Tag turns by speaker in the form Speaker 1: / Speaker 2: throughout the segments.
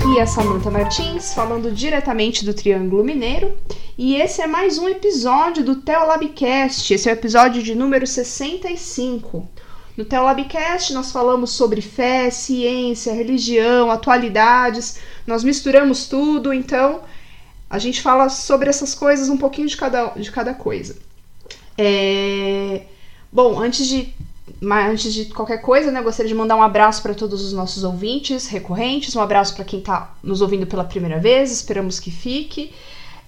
Speaker 1: Aqui é a Samantha Martins, falando diretamente do Triângulo Mineiro, e esse é mais um episódio do Teolabcast. Esse é o episódio de número 65. No Teolabcast nós falamos sobre fé, ciência, religião, atualidades, nós misturamos tudo, então a gente fala sobre essas coisas um pouquinho de cada, de cada coisa. É... Bom, antes de mas antes de qualquer coisa, né, eu gostaria de mandar um abraço para todos os nossos ouvintes recorrentes, um abraço para quem está nos ouvindo pela primeira vez, esperamos que fique,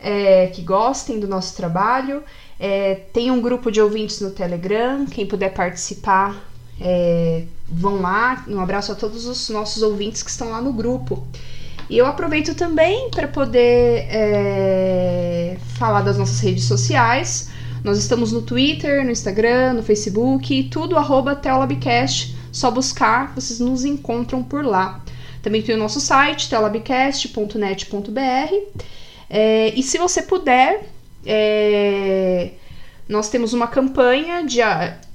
Speaker 1: é, que gostem do nosso trabalho. É, tem um grupo de ouvintes no Telegram, quem puder participar, é, vão lá. Um abraço a todos os nossos ouvintes que estão lá no grupo. E eu aproveito também para poder é, falar das nossas redes sociais. Nós estamos no Twitter, no Instagram, no Facebook, tudo arroba Teolabcast. Só buscar, vocês nos encontram por lá. Também tem o nosso site, teolabcast.net.br. É, e se você puder, é, nós temos uma campanha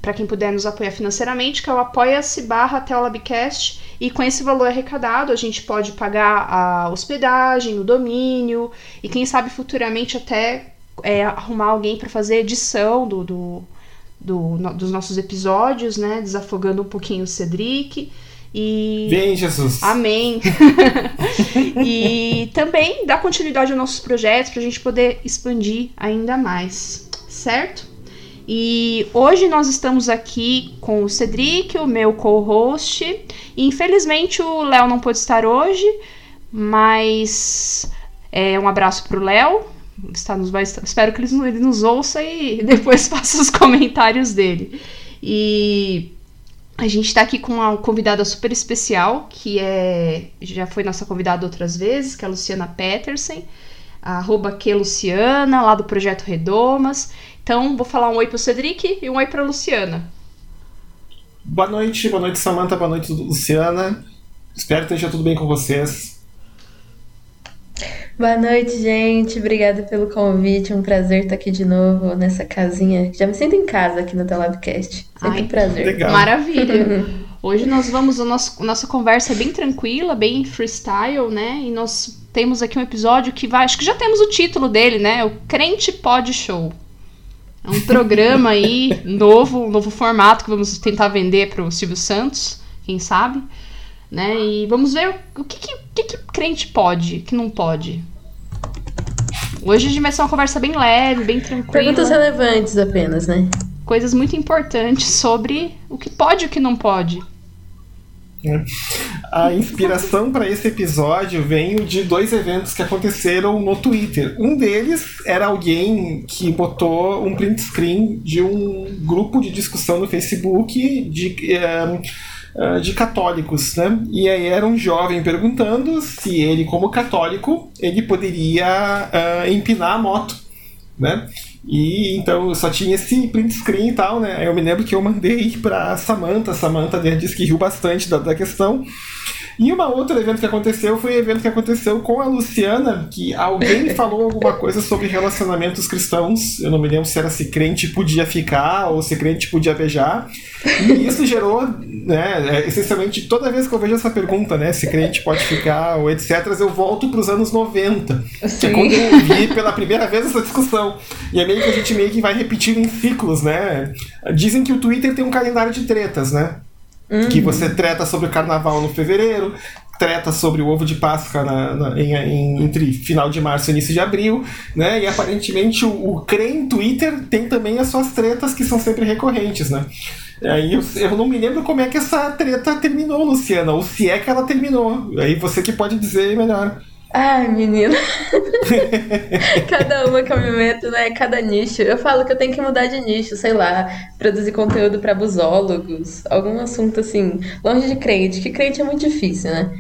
Speaker 1: para quem puder nos apoiar financeiramente, que é o apoia-se barra Teolabcast. E com esse valor arrecadado, a gente pode pagar a hospedagem, o domínio, e quem sabe futuramente até é, arrumar alguém para fazer edição do, do, do no, dos nossos episódios, né? Desafogando um pouquinho o Cedric. E...
Speaker 2: Vem, Jesus!
Speaker 1: Amém! e também dar continuidade aos nossos projetos para a gente poder expandir ainda mais, certo? E hoje nós estamos aqui com o Cedric, o meu co-host. Infelizmente o Léo não pôde estar hoje, mas é, um abraço para o Léo está nos espero que ele, ele nos ouça e depois faça os comentários dele. E a gente está aqui com uma convidada super especial, que é já foi nossa convidada outras vezes, que é a Luciana Petersen, arroba que Luciana, lá do Projeto Redomas. Então, vou falar um oi para o Cedric e um oi para a Luciana.
Speaker 2: Boa noite, boa noite, Samanta, boa noite, Luciana. Espero que esteja tudo bem com vocês.
Speaker 3: Boa noite, gente. Obrigada pelo convite. Um prazer estar aqui de novo nessa casinha. Já me sinto em casa aqui no Telabcast. Sempre Ai, um prazer.
Speaker 1: Legal. Maravilha. Hoje nós vamos, a nossa, nossa conversa é bem tranquila, bem freestyle, né? E nós temos aqui um episódio que vai. Acho que já temos o título dele, né? O Crente Pod Show. É um programa aí novo, um novo formato que vamos tentar vender para o Silvio Santos, quem sabe né? E vamos ver o que, que, que, que crente pode, que não pode. Hoje a gente vai ser uma conversa bem leve, bem tranquila.
Speaker 3: Perguntas relevantes apenas, né?
Speaker 1: Coisas muito importantes sobre o que pode e o que não pode.
Speaker 2: A inspiração para esse episódio veio de dois eventos que aconteceram no Twitter. Um deles era alguém que botou um print screen de um grupo de discussão no Facebook de. Uh, uh, de católicos, né? E aí era um jovem perguntando se ele, como católico, ele poderia uh, empinar a moto, né? E então só tinha esse print screen e tal, né? Eu me lembro que eu mandei para Samantha, Samantha disse que riu bastante da, da questão. E uma outra evento que aconteceu foi o evento que aconteceu com a Luciana, que alguém falou alguma coisa sobre relacionamentos cristãos. Eu não me lembro se era se crente podia ficar ou se crente podia beijar. E isso gerou, né, é, essencialmente toda vez que eu vejo essa pergunta, né, se crente pode ficar ou etc, eu volto para os anos 90, Sim. que é quando eu vi pela primeira vez essa discussão. E é meio que a gente meio que vai repetindo em ciclos, né? Dizem que o Twitter tem um calendário de tretas, né? Uhum. Que você treta sobre o carnaval no fevereiro, treta sobre o ovo de Páscoa na, na, em, em, entre final de março e início de abril, né? E aparentemente o, o CREM Twitter tem também as suas tretas que são sempre recorrentes, né? Aí eu, eu, não me lembro como é que essa treta terminou, Luciana, ou se é que ela terminou. Aí você que pode dizer melhor.
Speaker 3: Ai, menina. cada uma que eu me meto, né? Cada nicho. Eu falo que eu tenho que mudar de nicho, sei lá, produzir conteúdo para busólogos, algum assunto assim, longe de crente, que crente é muito difícil, né?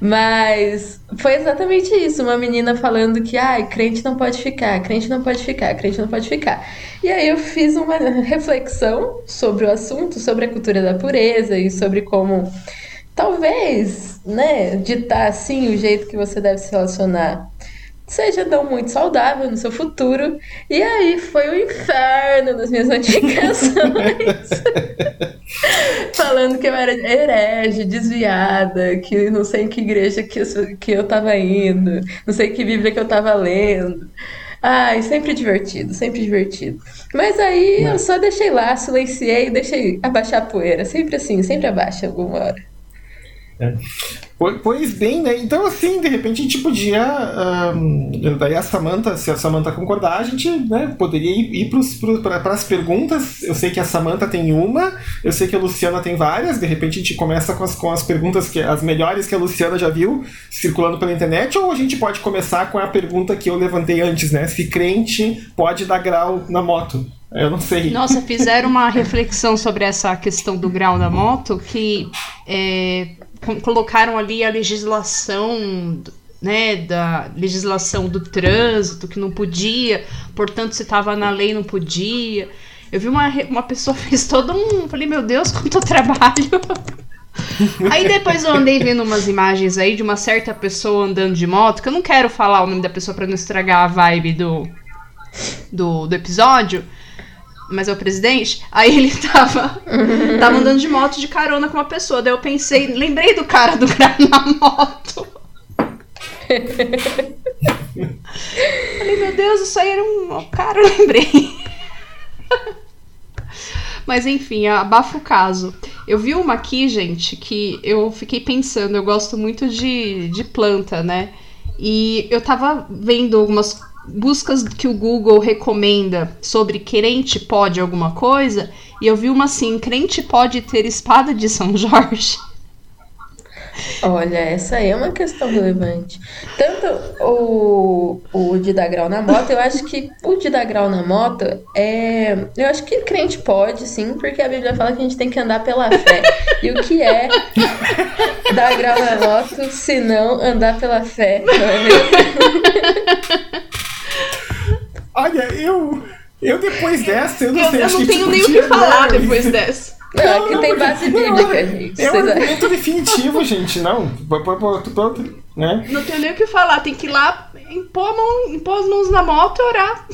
Speaker 3: Mas foi exatamente isso, uma menina falando que ai, ah, crente não pode ficar, crente não pode ficar, crente não pode ficar. E aí eu fiz uma reflexão sobre o assunto, sobre a cultura da pureza e sobre como talvez, né, ditar assim o jeito que você deve se relacionar seja não muito saudável no seu futuro. E aí foi o um inferno nas minhas notificações. Falando que eu era herege, desviada, que não sei em que igreja que eu, que eu tava indo, não sei que Bíblia que eu tava lendo. Ai, sempre divertido, sempre divertido. Mas aí eu só deixei lá, silenciei e deixei abaixar a poeira. Sempre assim, sempre abaixa alguma hora.
Speaker 2: É. Pois bem, né? Então, assim, de repente a gente podia. Um, daí a Samanta, se a Samanta concordar, a gente né, poderia ir, ir para as perguntas. Eu sei que a Samanta tem uma, eu sei que a Luciana tem várias. De repente a gente começa com as, com as perguntas, que as melhores que a Luciana já viu circulando pela internet, ou a gente pode começar com a pergunta que eu levantei antes, né? Se crente pode dar grau na moto. Eu não sei.
Speaker 1: Nossa, fizeram uma reflexão sobre essa questão do grau na moto que é, colocaram ali a legislação né, da legislação do trânsito, que não podia, portanto, se estava na lei, não podia. Eu vi uma, uma pessoa fez todo um. Falei, meu Deus, quanto trabalho! aí depois eu andei vendo umas imagens aí de uma certa pessoa andando de moto, que eu não quero falar o nome da pessoa para não estragar a vibe do, do, do episódio mas é o presidente, aí ele tava, tava andando de moto de carona com uma pessoa. Daí eu pensei, lembrei do cara do cara na moto. Falei, meu Deus, isso aí era um. Cara, eu lembrei. Mas enfim, abafa o caso. Eu vi uma aqui, gente, que eu fiquei pensando, eu gosto muito de, de planta, né? E eu tava vendo algumas buscas que o Google recomenda sobre crente pode alguma coisa, e eu vi uma assim, crente pode ter espada de São Jorge.
Speaker 3: Olha, essa aí é uma questão relevante. Tanto o, o de dar grau na moto, eu acho que o de dar grau na moto é. Eu acho que crente pode, sim, porque a Bíblia fala que a gente tem que andar pela fé. E o que é dar grau na moto se não andar pela fé, não é mesmo?
Speaker 2: Olha, eu. Eu depois dessa, eu não eu, sei.
Speaker 1: Eu não tenho nem o que falar depois dessa.
Speaker 3: Não, não, que tem base bíblica, gente.
Speaker 2: É um argumento definitivo, gente, não. Né?
Speaker 1: Não tenho nem o que falar, tem que ir lá, impor, mão, impor as mãos na moto e orar.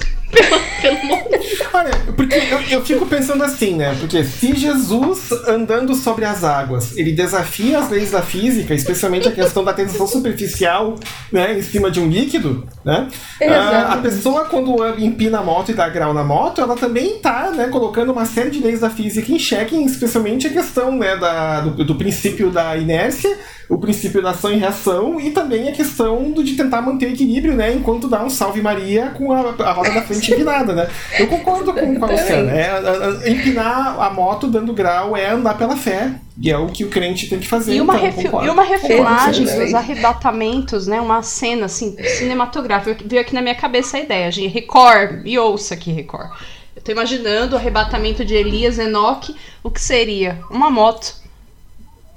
Speaker 1: Pelo,
Speaker 2: mundo. Olha, porque eu, eu, fico pensando assim, né? Porque se Jesus andando sobre as águas, ele desafia as leis da física, especialmente a questão da tensão superficial, né, em cima de um líquido, né? Ah, a pessoa quando empina a moto e dá grau na moto, ela também está, né, colocando uma série de leis da física em xeque, especialmente a questão, né, da, do, do princípio da inércia o princípio da ação e reação e também a questão do, de tentar manter o equilíbrio, né? Enquanto dá um salve Maria com a, a roda da frente empinada, né? Eu concordo com, com a Luciana. É, empinar a moto dando grau é andar pela fé. E é o que o crente tem que fazer.
Speaker 1: E uma, então, e uma refilmagem dos arrebatamentos, né? Uma cena assim, cinematográfica. Veio aqui na minha cabeça a ideia, gente. Record, e ouça aqui, Record. Eu tô imaginando o arrebatamento de Elias Enoque, o que seria? Uma moto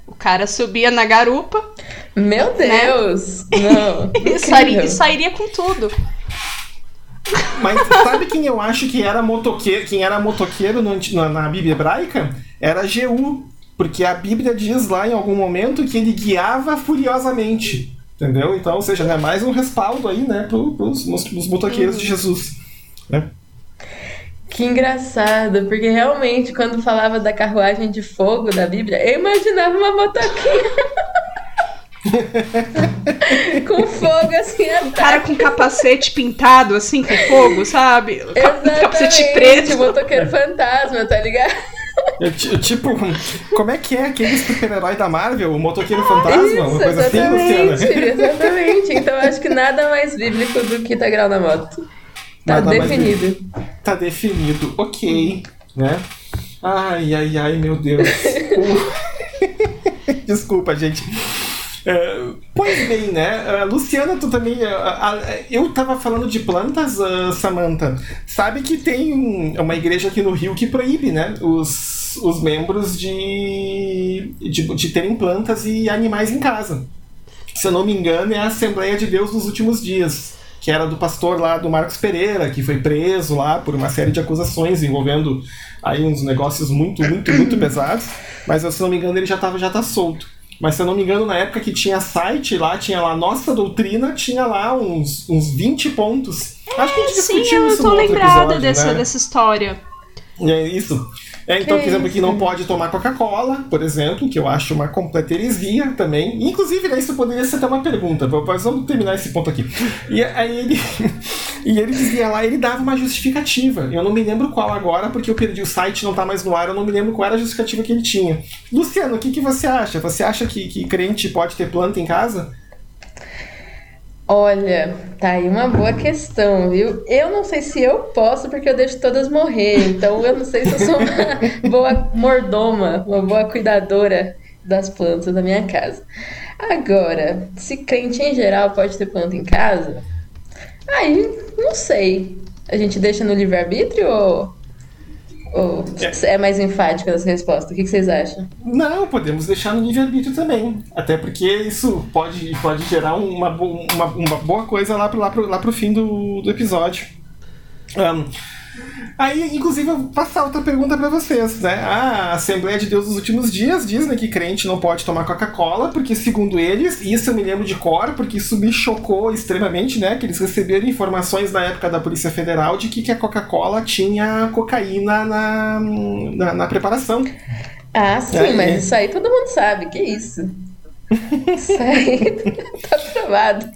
Speaker 1: o cara subia na garupa.
Speaker 3: Meu né? Deus! Né? Não.
Speaker 1: e, sairia, e sairia com tudo.
Speaker 2: Mas sabe quem eu acho que era motoqueiro, quem era motoqueiro no, na, na Bíblia hebraica? Era Jeú. Porque a Bíblia diz lá em algum momento que ele guiava furiosamente. Entendeu? Então, ou seja, né, mais um respaldo aí, né, para os motoqueiros uhum. de Jesus. Né?
Speaker 3: Que engraçado, porque realmente quando falava da carruagem de fogo da Bíblia, eu imaginava uma motoquinha. com fogo assim
Speaker 1: atrás. Cara com capacete pintado assim com fogo, sabe?
Speaker 3: Exatamente, capacete preto. motoqueiro fantasma, tá ligado?
Speaker 2: Eu, tipo, como é que é aquele super-herói da Marvel, o motoqueiro fantasma? Isso, uma coisa assim,
Speaker 3: Luciana? Exatamente. Então acho que nada mais bíblico do que tá grau na moto. Tá Nada definido.
Speaker 2: Mais... Tá definido, ok, né? Ai, ai, ai, meu Deus. Desculpa, gente. Uh, pois bem, né? Uh, Luciana, tu também. Uh, eu tava falando de plantas, uh, Samantha. Sabe que tem um, uma igreja aqui no Rio que proíbe, né? Os, os membros de, de, de terem plantas e animais em casa. Se eu não me engano, é a Assembleia de Deus nos últimos dias que era do pastor lá do Marcos Pereira, que foi preso lá por uma série de acusações envolvendo aí uns negócios muito, muito, muito pesados, mas se não me engano ele já estava já tá solto. Mas se eu não me engano, na época que tinha site lá, tinha lá Nossa Doutrina, tinha lá uns, uns 20 pontos.
Speaker 1: Acho que a gente é, discutiu sim, eu tô lembrada episódio, dessa, né? dessa história.
Speaker 2: É isso. É, então, por exemplo, que não pode tomar Coca-Cola, por exemplo, que eu acho uma completa heresia também. Inclusive, né, isso poderia ser até uma pergunta, mas vamos terminar esse ponto aqui. E aí ele, e ele dizia lá, ele dava uma justificativa. Eu não me lembro qual agora, porque eu perdi o site, não tá mais no ar, eu não me lembro qual era a justificativa que ele tinha. Luciano, o que, que você acha? Você acha que, que crente pode ter planta em casa?
Speaker 3: Olha, tá aí uma boa questão, viu? Eu não sei se eu posso, porque eu deixo todas morrer. Então eu não sei se eu sou uma boa mordoma, uma boa cuidadora das plantas da minha casa. Agora, se crente em geral pode ter planta em casa, aí não sei. A gente deixa no livre-arbítrio ou ou é mais enfático essa resposta? O que, vocês acham?
Speaker 2: Não, podemos deixar no livre-arbítrio também. Até porque isso pode, pode gerar uma, uma, uma boa coisa lá pro, lá pro, lá pro fim do, do episódio. Um, Aí, inclusive, eu vou passar outra pergunta para vocês, né? A Assembleia de Deus dos Últimos Dias diz né, que crente não pode tomar Coca-Cola, porque, segundo eles, isso eu me lembro de cor, porque isso me chocou extremamente, né? Que eles receberam informações na época da Polícia Federal de que, que a Coca-Cola tinha cocaína na, na, na, preparação.
Speaker 3: Ah, sim, é, mas é. isso aí todo mundo sabe, que isso. Isso aí tá provado.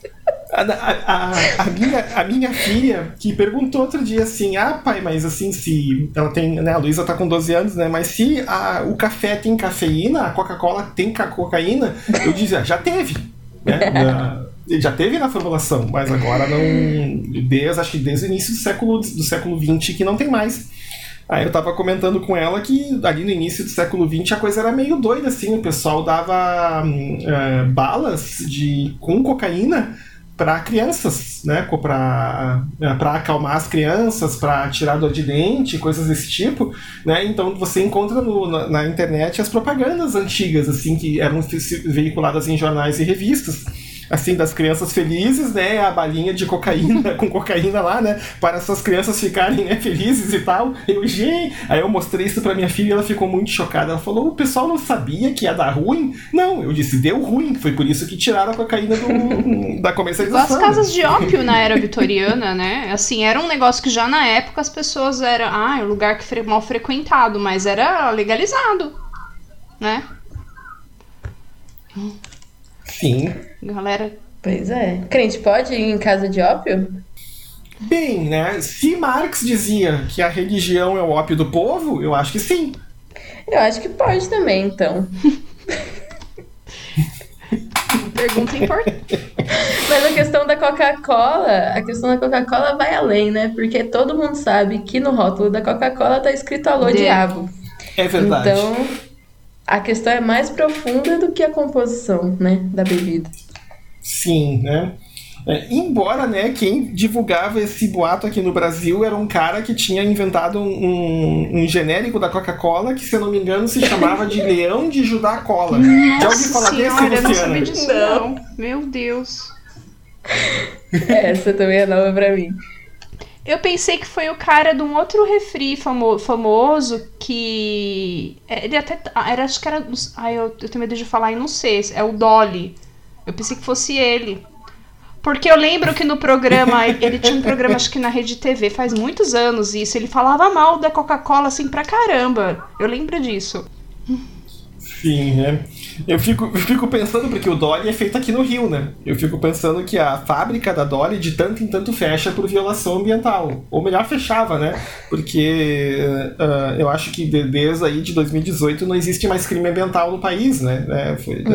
Speaker 2: A, a, a, minha, a minha filha que perguntou outro dia assim: Ah, pai, mas assim, se. Ela tem. Né, a Luísa tá com 12 anos, né? Mas se a, o café tem cafeína, a Coca-Cola tem cocaína, eu dizia: Já teve. Né? já teve na formulação, mas agora não. Desde, acho que desde o início do século, do século XX que não tem mais. Aí eu tava comentando com ela que ali no início do século XX a coisa era meio doida, assim, o pessoal dava é, balas de, com cocaína para crianças, né? Para acalmar as crianças, para tirar dor de dente, coisas desse tipo, né? Então você encontra no, na, na, internet as propagandas antigas, assim, que eram veiculadas em jornais e revistas assim, das crianças felizes, né? A balinha de cocaína, com cocaína lá, né? Para essas crianças ficarem né, felizes e tal. Eu, gente, aí eu mostrei isso pra minha filha e ela ficou muito chocada. Ela falou: o pessoal não sabia que ia dar ruim? Não, eu disse, deu ruim. Foi por isso que tiraram a cocaína do, da comercialização.
Speaker 1: As casas de ópio na era vitoriana, né? Assim, era um negócio que já na época as pessoas eram. Ah, é um lugar que mal frequentado, mas era legalizado, né?
Speaker 2: Sim.
Speaker 1: Galera.
Speaker 3: Pois é. Crente pode ir em casa de ópio?
Speaker 2: Bem, né? Se Marx dizia que a religião é o ópio do povo, eu acho que sim.
Speaker 3: Eu acho que pode também, então.
Speaker 1: Pergunta importante.
Speaker 3: Mas a questão da Coca-Cola, a questão da Coca-Cola vai além, né? Porque todo mundo sabe que no rótulo da Coca-Cola tá escrito alô diabo.
Speaker 2: É verdade.
Speaker 3: Então, a questão é mais profunda do que a composição, né, da bebida.
Speaker 2: Sim, né? É, embora, né, quem divulgava esse boato aqui no Brasil era um cara que tinha inventado um, um genérico da Coca-Cola que, se eu não me engano, se chamava de Leão de Judá Cola.
Speaker 1: Nossa Já ouviu falar senhora, desse, Luciana? Não disso, não. Meu Deus.
Speaker 3: Essa também é nova pra mim.
Speaker 1: Eu pensei que foi o cara de um outro refri famo famoso que. É, ele até. Ah, era, acho que era. Ai, eu, eu tenho medo de falar e não sei. É o Dolly. Eu pensei que fosse ele. Porque eu lembro que no programa, ele tinha um programa, acho que na Rede TV, faz muitos anos isso. Ele falava mal da Coca-Cola assim pra caramba. Eu lembro disso.
Speaker 2: Sim, né? Eu fico, eu fico pensando, porque o Dolly é feito aqui no Rio, né? Eu fico pensando que a fábrica da Dolly de tanto em tanto fecha por violação ambiental. Ou melhor, fechava, né? Porque uh, eu acho que desde aí de 2018 não existe mais crime ambiental no país, né? É, foi, uhum.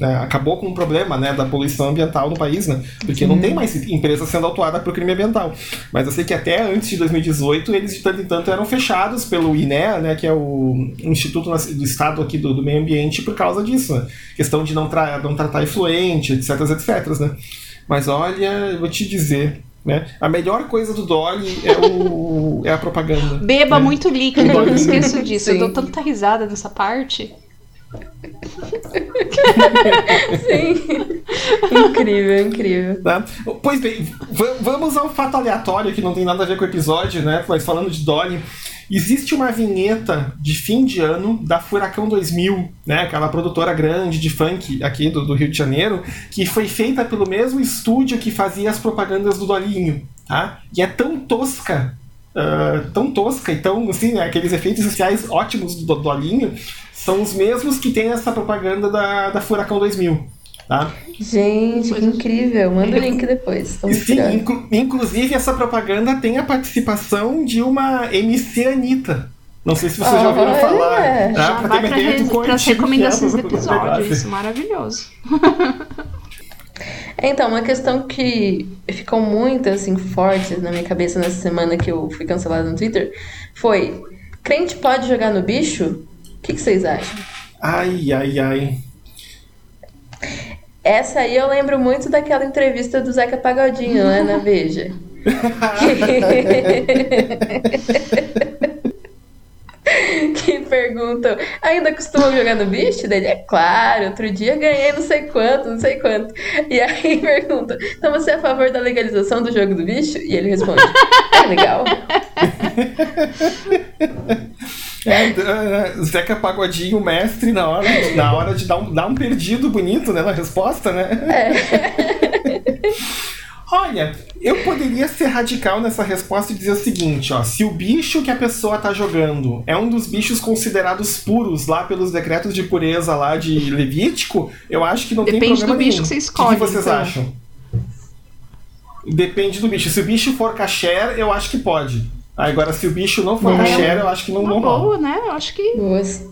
Speaker 2: é, é, acabou com o problema né, da poluição ambiental no país, né? Porque uhum. não tem mais empresa sendo autuada por crime ambiental. Mas eu sei que até antes de 2018 eles de tanto em tanto eram fechados pelo INEA, né? Que é o Instituto do Estado aqui do, do Meio Ambiente, por causa disso, né? Questão de não, tra não tratar influente, etc, etc, né? Mas olha, eu vou te dizer, né? A melhor coisa do Dolly é, o, é a propaganda.
Speaker 1: Beba né? muito líquido, eu não esqueço disso. Sim. Eu dou tanta risada nessa parte.
Speaker 3: Sim. incrível, incrível.
Speaker 2: Tá? Pois bem, vamos ao fato aleatório que não tem nada a ver com o episódio, né? Mas falando de Dolly. Existe uma vinheta de fim de ano da Furacão 2000, né? Aquela produtora grande de funk aqui do, do Rio de Janeiro, que foi feita pelo mesmo estúdio que fazia as propagandas do Dolinho, tá? E é tão tosca, uh, tão tosca e tão, assim, né? aqueles efeitos especiais ótimos do Dolinho são os mesmos que tem essa propaganda da, da Furacão 2000. Tá?
Speaker 3: Gente, que incrível. Manda o link depois.
Speaker 2: Sim, inclu inclusive essa propaganda tem a participação de uma MC Anitta. Não sei se vocês oh, já ouviram falar.
Speaker 1: É. Tá? Já pra vai para as recomendações do episódio. Isso, maravilhoso.
Speaker 3: Então, uma questão que ficou muito assim forte na minha cabeça nessa semana que eu fui cancelada no Twitter foi: crente pode jogar no bicho? O que, que vocês acham?
Speaker 2: Ai, ai, ai.
Speaker 3: Essa aí eu lembro muito daquela entrevista do Zeca Pagodinho, né, na Veja. que perguntam, ainda costumam jogar no bicho? Dele, é claro, outro dia ganhei não sei quanto, não sei quanto. E aí pergunta, então você é a favor da legalização do jogo do bicho? E ele responde, é legal.
Speaker 2: É, é, Zeca Pagodinho, mestre, na hora, na hora de dar um, dar um perdido bonito né, na resposta, né? É. Olha, eu poderia ser radical nessa resposta e dizer o seguinte, ó, se o bicho que a pessoa tá jogando é um dos bichos considerados puros lá pelos decretos de pureza lá de Levítico, eu acho que não
Speaker 1: Depende
Speaker 2: tem problema
Speaker 1: do bicho
Speaker 2: nenhum.
Speaker 1: que você escolhe. O
Speaker 2: que, vocês
Speaker 1: então.
Speaker 2: acham? Depende do bicho. Se o bicho for kasher, eu acho que pode. Agora, se o bicho não for é, eu acho que não,
Speaker 1: uma boa, né? Eu acho que,
Speaker 3: Boas.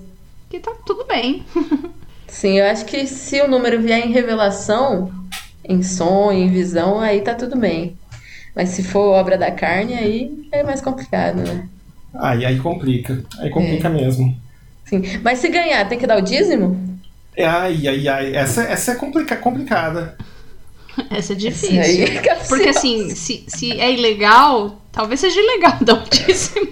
Speaker 1: que tá tudo bem.
Speaker 3: Sim, eu acho que se o número vier em revelação, em sonho, em visão, aí tá tudo bem. Mas se for obra da carne, aí é mais complicado, né?
Speaker 2: Aí, aí complica. Aí complica é. mesmo.
Speaker 3: Sim. Mas se ganhar, tem que dar o dízimo?
Speaker 2: Ai, ai, ai. Essa, essa é complica, complicada.
Speaker 1: Essa é difícil. É Porque assim, se, se é ilegal, talvez seja ilegal dar o dízimo.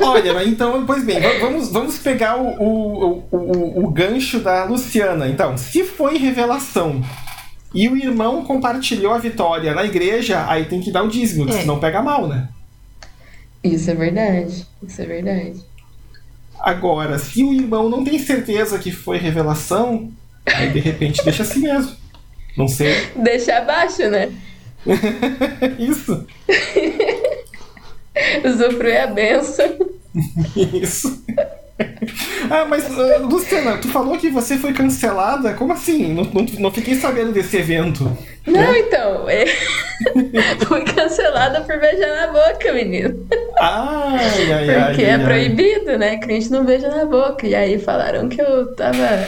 Speaker 2: Olha, então, pois bem, vamos, vamos pegar o, o, o, o, gancho da Luciana. Então, se foi revelação e o irmão compartilhou a vitória na igreja, aí tem que dar o dízimo, é. senão pega mal, né?
Speaker 3: Isso é verdade. Isso é verdade.
Speaker 2: Agora, se o irmão não tem certeza que foi revelação, aí de repente deixa assim mesmo. Não sei.
Speaker 3: Deixa abaixo, né?
Speaker 2: Isso.
Speaker 3: Usufruir a benção.
Speaker 2: Isso. Ah, mas, uh, Luciana, tu falou que você foi cancelada? Como assim? Não, não, não fiquei sabendo desse evento.
Speaker 3: Não, né? então. É... fui cancelada por beijar na boca, menino.
Speaker 2: Ai, ai,
Speaker 3: Porque
Speaker 2: ai,
Speaker 3: é
Speaker 2: ai,
Speaker 3: proibido, né? Crente não beija na boca. E aí falaram que eu tava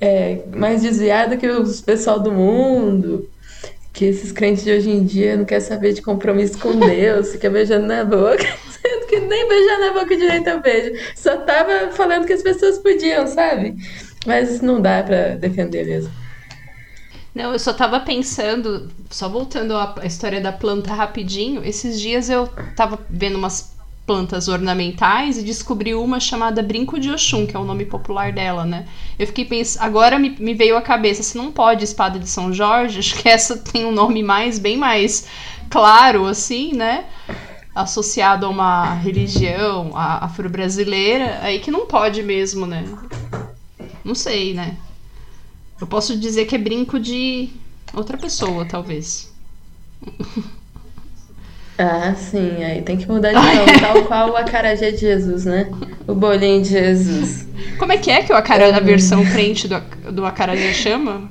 Speaker 3: é, mais desviada que os pessoal do mundo que esses crentes de hoje em dia não querem saber de compromisso com Deus, fica beijando na boca, sendo que nem beijar na boca direito eu beijo. Só tava falando que as pessoas podiam, sabe? Mas não dá para defender mesmo.
Speaker 1: Não, eu só tava pensando, só voltando à história da planta rapidinho, esses dias eu tava vendo umas plantas ornamentais e descobri uma chamada Brinco de Oxum, que é o nome popular dela, né? Eu fiquei pensando, agora me, me veio à cabeça, se não pode espada de São Jorge, acho que essa tem um nome mais, bem mais claro, assim, né? Associado a uma religião afro-brasileira, aí que não pode mesmo, né? Não sei, né? Eu posso dizer que é brinco de outra pessoa, talvez.
Speaker 3: Ah, sim, aí tem que mudar de nome, tal qual o acarajé de Jesus, né? O bolinho de Jesus.
Speaker 1: Como é que é que o acarajé, a versão frente do, do acarajé chama?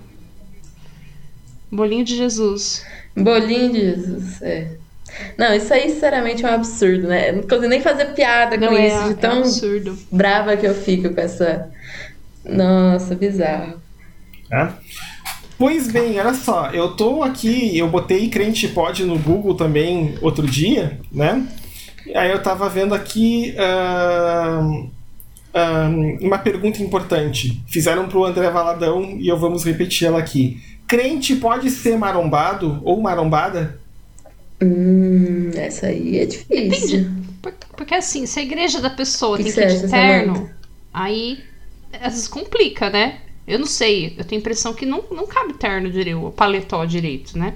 Speaker 1: Bolinho de Jesus.
Speaker 3: Bolinho de Jesus, é. Não, isso aí, sinceramente, é um absurdo, né? Não consigo nem fazer piada com
Speaker 1: Não,
Speaker 3: isso,
Speaker 1: é,
Speaker 3: de tão
Speaker 1: é absurdo.
Speaker 3: brava que eu fico com essa. Nossa, bizarro.
Speaker 2: É? Pois bem, olha só, eu tô aqui, eu botei crente pode no Google também outro dia, né? Aí eu tava vendo aqui uh, uh, uma pergunta importante. Fizeram pro André Valadão e eu vamos repetir ela aqui. Crente pode ser marombado ou marombada?
Speaker 3: Hum, essa aí é difícil.
Speaker 1: Porque, porque assim, se a igreja da pessoa que tem que ir de terno, aí às vezes complica, né? Eu não sei, eu tenho a impressão que não, não cabe terno direito, o paletó direito, né?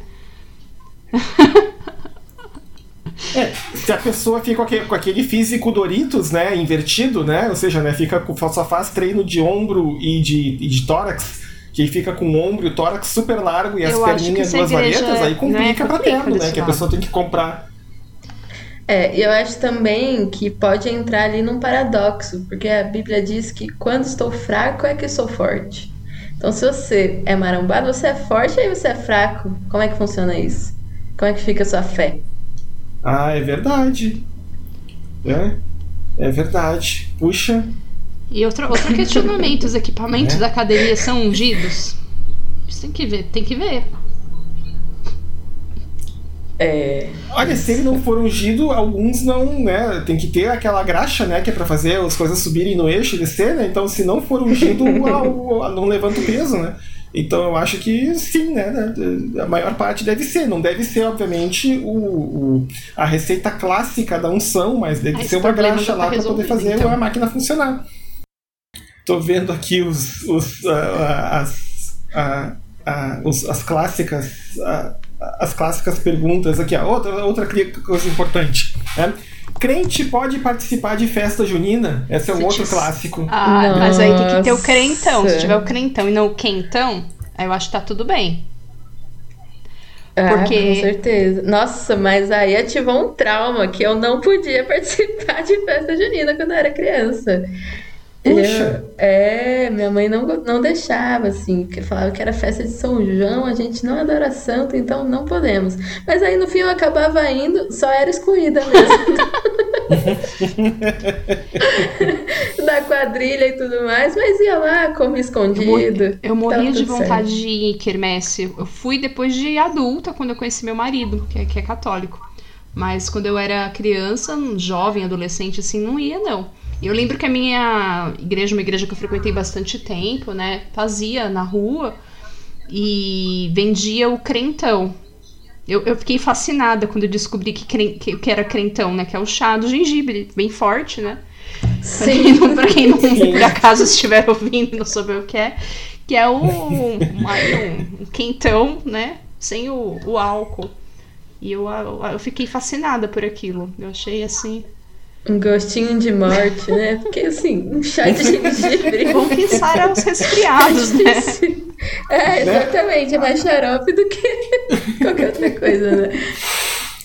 Speaker 2: se a pessoa fica com aquele, com aquele físico Doritos, né, invertido, né, ou seja, né, fica com, só faz treino de ombro e de, e de tórax, que fica com o ombro e o tórax super largo e as perninhas duas varetas, aí complica é pra terno, né, que a pessoa tem que comprar.
Speaker 3: É, e eu acho também que pode entrar ali num paradoxo, porque a Bíblia diz que quando estou fraco é que sou forte. Então, se você é marombado, você é forte, aí você é fraco. Como é que funciona isso? Como é que fica a sua fé?
Speaker 2: Ah, é verdade. É, é verdade. Puxa.
Speaker 1: E outro, outro questionamento: os equipamentos é. da academia são ungidos? Você tem que ver, tem que ver.
Speaker 3: É...
Speaker 2: Olha, se ele não for ungido, alguns não, né? Tem que ter aquela graxa, né? Que é pra fazer as coisas subirem no eixo e descer, né? Então, se não for ungido, não levanta o peso, né? Então eu acho que sim, né? A maior parte deve ser. Não deve ser, obviamente, o, o a receita clássica da unção, mas deve ser uma graxa lá para poder fazer então. a máquina funcionar. Tô vendo aqui os, os, uh, as, uh, uh, os, as clássicas. as clássicas perguntas aqui, ó. outra, outra coisa importante. Né? Crente pode participar de festa junina? Esse é um outro clássico.
Speaker 1: Ah, Nossa. mas aí tem que ter o crentão. Se tiver o crentão e não o quentão, aí eu acho que tá tudo bem.
Speaker 3: Ah, Porque... com certeza. Nossa, mas aí ativou um trauma que eu não podia participar de festa junina quando eu era criança.
Speaker 2: Puxa.
Speaker 3: Eu, é, minha mãe não, não deixava, assim, porque falava que era festa de São João, a gente não adora santo, então não podemos. Mas aí no fim eu acabava indo, só era excluída mesmo. da quadrilha e tudo mais, mas ia lá, como escondido.
Speaker 1: Eu, morria de vontade certo. de ir quermesse. Eu fui depois de adulta, quando eu conheci meu marido, que é, que é católico. Mas quando eu era criança, jovem, adolescente, assim, não ia, não. Eu lembro que a minha igreja, uma igreja que eu frequentei bastante tempo, né, fazia na rua e vendia o crentão. Eu, eu fiquei fascinada quando eu descobri que, que, que era crentão, né, que é o chá do gengibre, bem forte, né? Sim. Pra quem não, por acaso estiver ouvindo não souber o que é, que é o, um, um quentão, né, sem o, o álcool. E eu, eu, eu fiquei fascinada por aquilo. Eu achei assim
Speaker 3: um gostinho de morte, né? Porque assim, um chá de gengibre.
Speaker 1: Bom que sai os resfriados, né?
Speaker 3: É, exatamente. É mais xarope do que qualquer outra coisa, né?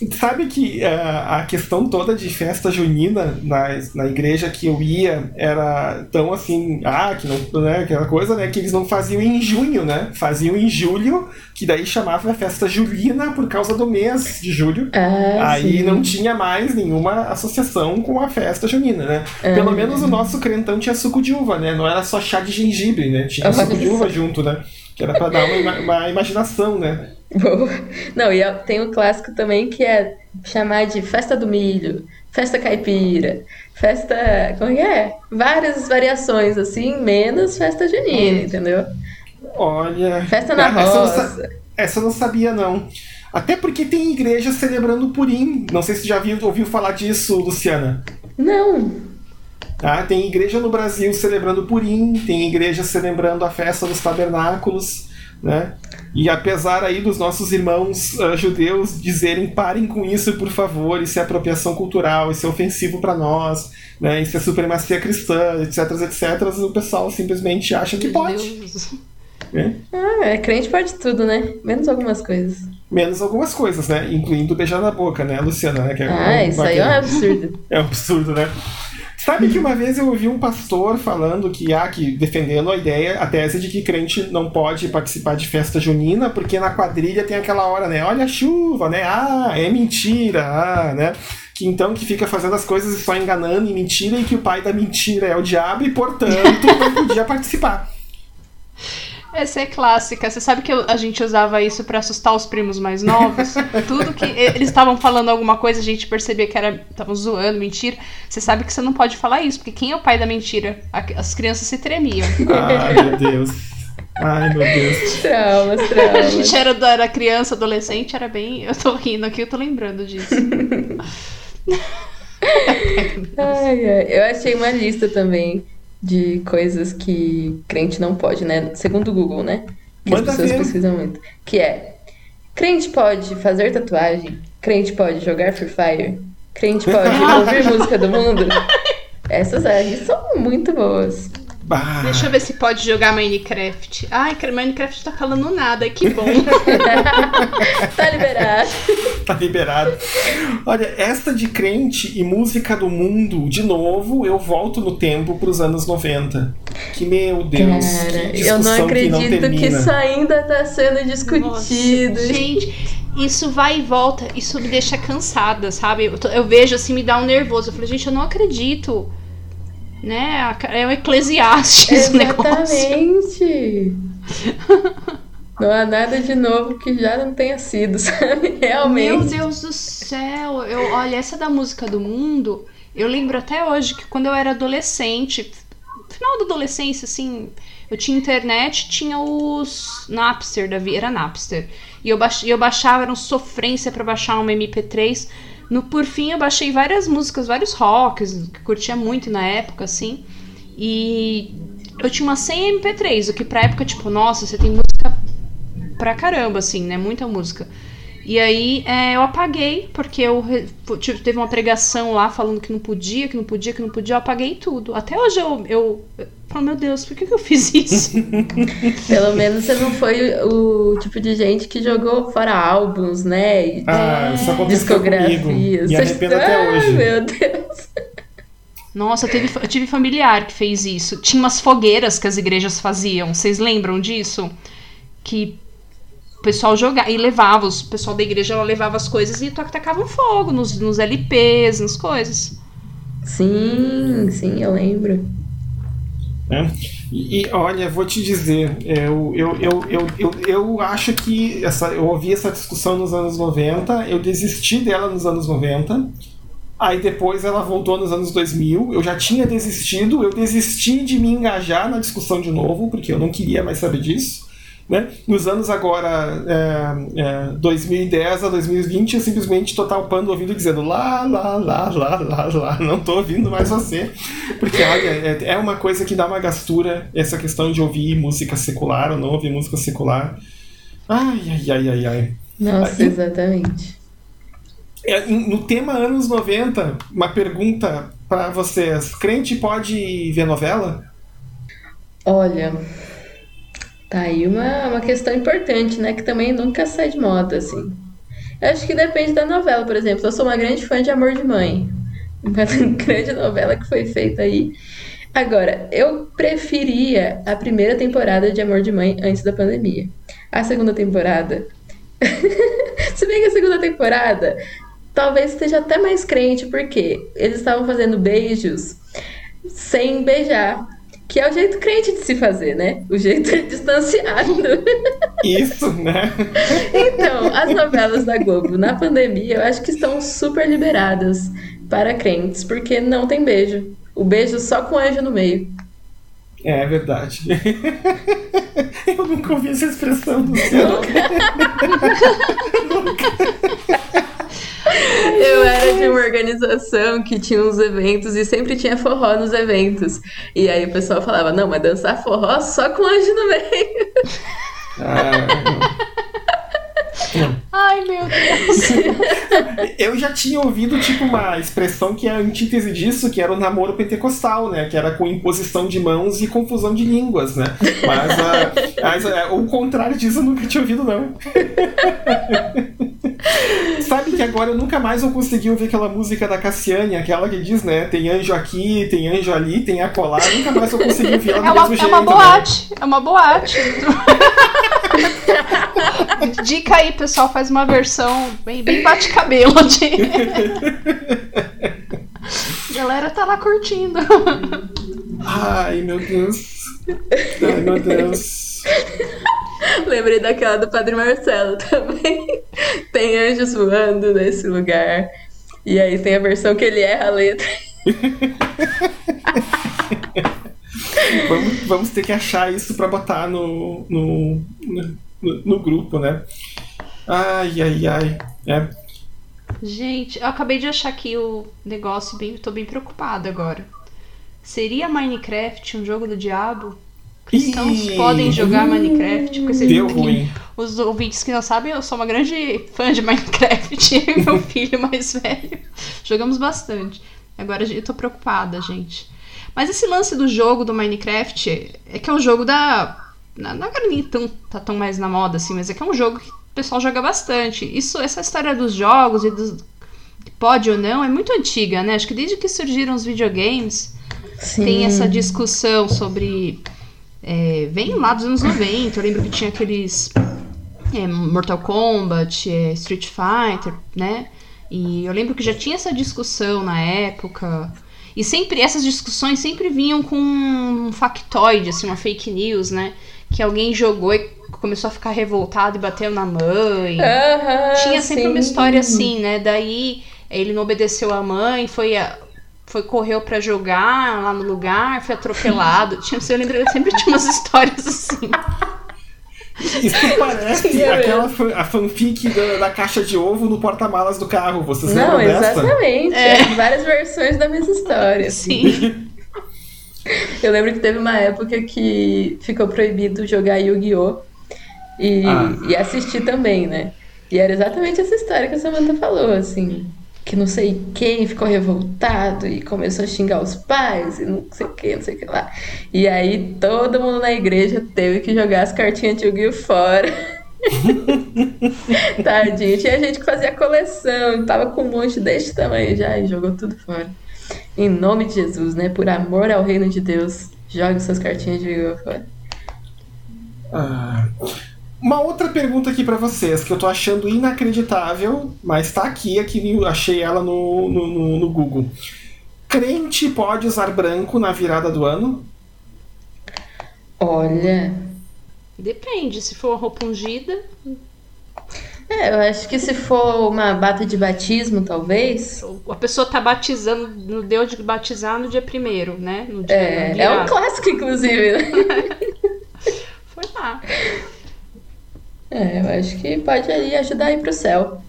Speaker 2: Sabe que uh, a questão toda de festa junina na, na igreja que eu ia era tão assim, ah, que não, né, aquela coisa, né, que eles não faziam em junho, né? Faziam em julho, que daí chamava festa julina por causa do mês de julho.
Speaker 3: Ah,
Speaker 2: Aí
Speaker 3: sim.
Speaker 2: não tinha mais nenhuma associação com a festa junina, né? Ah. Pelo menos o nosso crentão tinha suco de uva, né? Não era só chá de gengibre, né? Tinha suco de uva junto, né? Que era para dar uma, uma imaginação, né?
Speaker 3: Boa. Não, e tem um clássico também que é chamar de festa do milho, festa caipira, festa. Como é? Várias variações, assim, menos festa junina, entendeu?
Speaker 2: Olha.
Speaker 3: Festa na roça.
Speaker 2: Essa, essa eu não sabia, não. Até porque tem igreja celebrando o Purim. Não sei se já viu, ouviu falar disso, Luciana.
Speaker 3: Não.
Speaker 2: Ah, tem igreja no Brasil celebrando o Purim, tem igreja celebrando a festa dos tabernáculos, né? E apesar aí dos nossos irmãos uh, judeus dizerem parem com isso, por favor, isso é apropriação cultural, isso é ofensivo para nós, né? Isso é supremacia cristã, etc, etc, o pessoal simplesmente acha que pode.
Speaker 3: É? Ah, é, crente pode tudo, né? Menos algumas coisas.
Speaker 2: Menos algumas coisas, né? Incluindo beijar na boca, né, Luciana? Né?
Speaker 3: Que é ah, isso aí é um absurdo.
Speaker 2: é um absurdo, né? Sabe que uma vez eu ouvi um pastor falando que, ah, que defendendo a ideia, a tese de que crente não pode participar de festa junina, porque na quadrilha tem aquela hora, né? Olha a chuva, né? Ah, é mentira, ah, né? Que então que fica fazendo as coisas só enganando e mentira, e que o pai da mentira é o diabo e, portanto, não podia participar.
Speaker 1: Essa é clássica. Você sabe que a gente usava isso para assustar os primos mais novos? Tudo que eles estavam falando alguma coisa, a gente percebia que era estavam zoando, mentira. Você sabe que você não pode falar isso, porque quem é o pai da mentira? As crianças se tremiam.
Speaker 2: Ai, meu Deus. Ai, meu Deus.
Speaker 3: Traumas, traumas.
Speaker 1: A gente era, era criança, adolescente, era bem. Eu tô rindo aqui, eu tô lembrando disso.
Speaker 3: ai, ai. Eu achei uma lista também de coisas que crente não pode, né? Segundo o Google, né? Que
Speaker 2: Manda
Speaker 3: as pessoas
Speaker 2: ver.
Speaker 3: pesquisam muito. Que é: crente pode fazer tatuagem, crente pode jogar Free Fire, Crente pode ouvir música do mundo? Essas aí são muito boas.
Speaker 1: Bah. Deixa eu ver se pode jogar Minecraft. Ai, Minecraft tá falando nada, que bom.
Speaker 3: tá liberado.
Speaker 2: tá liberado. Olha, esta de crente e música do mundo, de novo, eu volto no tempo pros anos 90. Que meu Deus. Cara,
Speaker 3: eu não acredito que, não que, isso ainda tá sendo discutido. Nossa,
Speaker 1: gente. Isso vai e volta, isso me deixa cansada, sabe? Eu, eu vejo assim, me dá um nervoso. Eu falei, gente, eu não acredito né? É o Eclesiastes
Speaker 3: Exatamente. Não há nada de novo que já não tenha sido, sabe? Realmente.
Speaker 1: Meu Deus do céu. Eu, olha, essa da música do mundo, eu lembro até hoje que quando eu era adolescente, final da adolescência, assim, eu tinha internet, tinha os Napster da vida, era Napster. E eu, baix, eu baixava, era um sofrência para baixar um MP3. No Por Fim eu baixei várias músicas, vários rocks, que curtia muito na época, assim. E eu tinha uma 100 MP3, o que pra época, tipo, nossa, você tem música pra caramba, assim, né? Muita música. E aí é, eu apaguei, porque eu tipo, teve uma pregação lá falando que não podia, que não podia, que não podia, eu apaguei tudo. Até hoje eu, eu, eu falo, meu Deus, por que, que eu fiz isso?
Speaker 3: Pelo menos você não foi o tipo de gente que jogou fora álbuns, né?
Speaker 2: Ah, isso aconteceu comigo. E arrependo até ah, hoje.
Speaker 3: Meu Deus.
Speaker 1: Nossa, eu, teve, eu tive familiar que fez isso. Tinha umas fogueiras que as igrejas faziam. Vocês lembram disso? Que o pessoal jogava e levava, o pessoal da igreja levava as coisas e tacavam fogo nos, nos LPs, nas coisas.
Speaker 3: Sim, sim, eu lembro.
Speaker 2: É. E, e, olha, vou te dizer, eu, eu, eu, eu, eu, eu acho que essa, eu ouvi essa discussão nos anos 90, eu desisti dela nos anos 90, aí depois ela voltou nos anos 2000, eu já tinha desistido, eu desisti de me engajar na discussão de novo, porque eu não queria mais saber disso. Né? Nos anos agora, é, é, 2010 a 2020, eu simplesmente tô talpando o ouvido dizendo lá, lá, lá, lá, lá, lá, não tô ouvindo mais você. Porque, olha, é, é uma coisa que dá uma gastura, essa questão de ouvir música secular ou não ouvir música secular. Ai, ai, ai, ai, ai.
Speaker 3: Nossa, exatamente.
Speaker 2: É, no tema anos 90, uma pergunta para vocês: crente pode ver novela?
Speaker 3: Olha, Tá aí uma, uma questão importante, né? Que também nunca sai de moda, assim. Eu acho que depende da novela, por exemplo. Eu sou uma grande fã de Amor de Mãe. Uma grande novela que foi feita aí. Agora, eu preferia a primeira temporada de Amor de Mãe antes da pandemia. A segunda temporada. Se bem que a segunda temporada talvez esteja até mais crente, porque eles estavam fazendo beijos sem beijar. Que é o jeito crente de se fazer, né? O jeito distanciado.
Speaker 2: Isso, né?
Speaker 3: Então, as novelas da Globo na pandemia, eu acho que estão super liberadas para crentes, porque não tem beijo. O beijo só com anjo no meio.
Speaker 2: É verdade. Eu nunca ouvi essa expressão do céu.
Speaker 3: Nunca. nunca. Eu era de uma organização que tinha uns eventos e sempre tinha forró nos eventos. E aí o pessoal falava, não, mas dançar forró só com anjo no meio.
Speaker 1: Ah, Ai, meu Deus.
Speaker 2: Eu já tinha ouvido, tipo, uma expressão que é a antítese disso, que era o namoro pentecostal, né? Que era com imposição de mãos e confusão de línguas, né? Mas, uh, mas uh, o contrário disso eu nunca tinha ouvido, não. Sabe que agora eu nunca mais vou conseguir ouvir aquela música da Cassiane, aquela que diz, né? Tem anjo aqui, tem anjo ali, tem acolá. Nunca mais vou conseguir ouvir ela do
Speaker 1: é uma,
Speaker 2: mesmo jeito.
Speaker 1: É uma boate, né? é uma boate. Dica aí, pessoal, faz uma versão bem, bem bate-cabelo de. A galera tá lá curtindo.
Speaker 2: Ai, meu Deus. Ai, meu Deus.
Speaker 3: Lembrei daquela do Padre Marcelo também. Tem anjos voando nesse lugar. E aí tem a versão que ele erra a letra.
Speaker 2: vamos, vamos ter que achar isso para botar no, no, no, no, grupo, né? Ai, ai, ai. É.
Speaker 1: Gente, eu acabei de achar aqui o negócio bem. tô bem preocupada agora. Seria Minecraft um jogo do diabo? Cristãos podem jogar Minecraft?
Speaker 2: Porque Deu ruim.
Speaker 1: os ouvintes que não sabem, eu sou uma grande fã de Minecraft. Eu e meu filho mais velho jogamos bastante. Agora eu tô preocupada, gente. Mas esse lance do jogo do Minecraft é que é um jogo da. Não agora nem tão, tá tão mais na moda assim, mas é que é um jogo que o pessoal joga bastante. Isso, essa história dos jogos e dos. Pode ou não, é muito antiga, né? Acho que desde que surgiram os videogames, Sim. tem essa discussão sobre. É, vem lá dos anos 90, eu lembro que tinha aqueles. É, Mortal Kombat, é, Street Fighter, né? E eu lembro que já tinha essa discussão na época. E sempre essas discussões sempre vinham com um factoide, assim, uma fake news, né? Que alguém jogou e começou a ficar revoltado e bateu na mãe. Tinha sempre sim. uma história assim, né? Daí ele não obedeceu a mãe, foi a, foi correu para jogar lá no lugar, foi atropelado. tinha, eu lembro, sempre tinha umas histórias assim.
Speaker 2: Isso parece aquela a fanfic da, da, caixa de ovo no porta-malas do carro. Vocês
Speaker 3: Não,
Speaker 2: lembram
Speaker 3: dessa? Exatamente. É. Várias versões da mesma história.
Speaker 1: Sim.
Speaker 3: Eu lembro que teve uma época que ficou proibido jogar Yu-Gi-Oh! E, ah. e assistir também, né? E era exatamente essa história que a Samantha falou, assim que não sei quem ficou revoltado e começou a xingar os pais e não sei o que, não sei o que lá. E aí todo mundo na igreja teve que jogar as cartinhas de Yu-Gi-Oh! fora. Tadinho. Tinha gente que fazia coleção, tava com um monte deste tamanho já e jogou tudo fora. Em nome de Jesus, né? Por amor ao reino de Deus, jogue suas cartinhas de Yu-Gi-Oh! fora.
Speaker 2: Ah. Uma outra pergunta aqui para vocês que eu tô achando inacreditável, mas tá aqui, aqui achei ela no, no, no, no Google. Crente pode usar branco na virada do ano?
Speaker 3: Olha.
Speaker 1: Depende, se for roupa ungida.
Speaker 3: É, eu acho que se for uma bata de batismo, talvez.
Speaker 1: A pessoa tá batizando, no deu de batizar no dia primeiro, né?
Speaker 3: Dia, é, é um clássico, inclusive. Né?
Speaker 1: Foi lá.
Speaker 3: É, eu acho que pode aí ajudar a ir pro céu.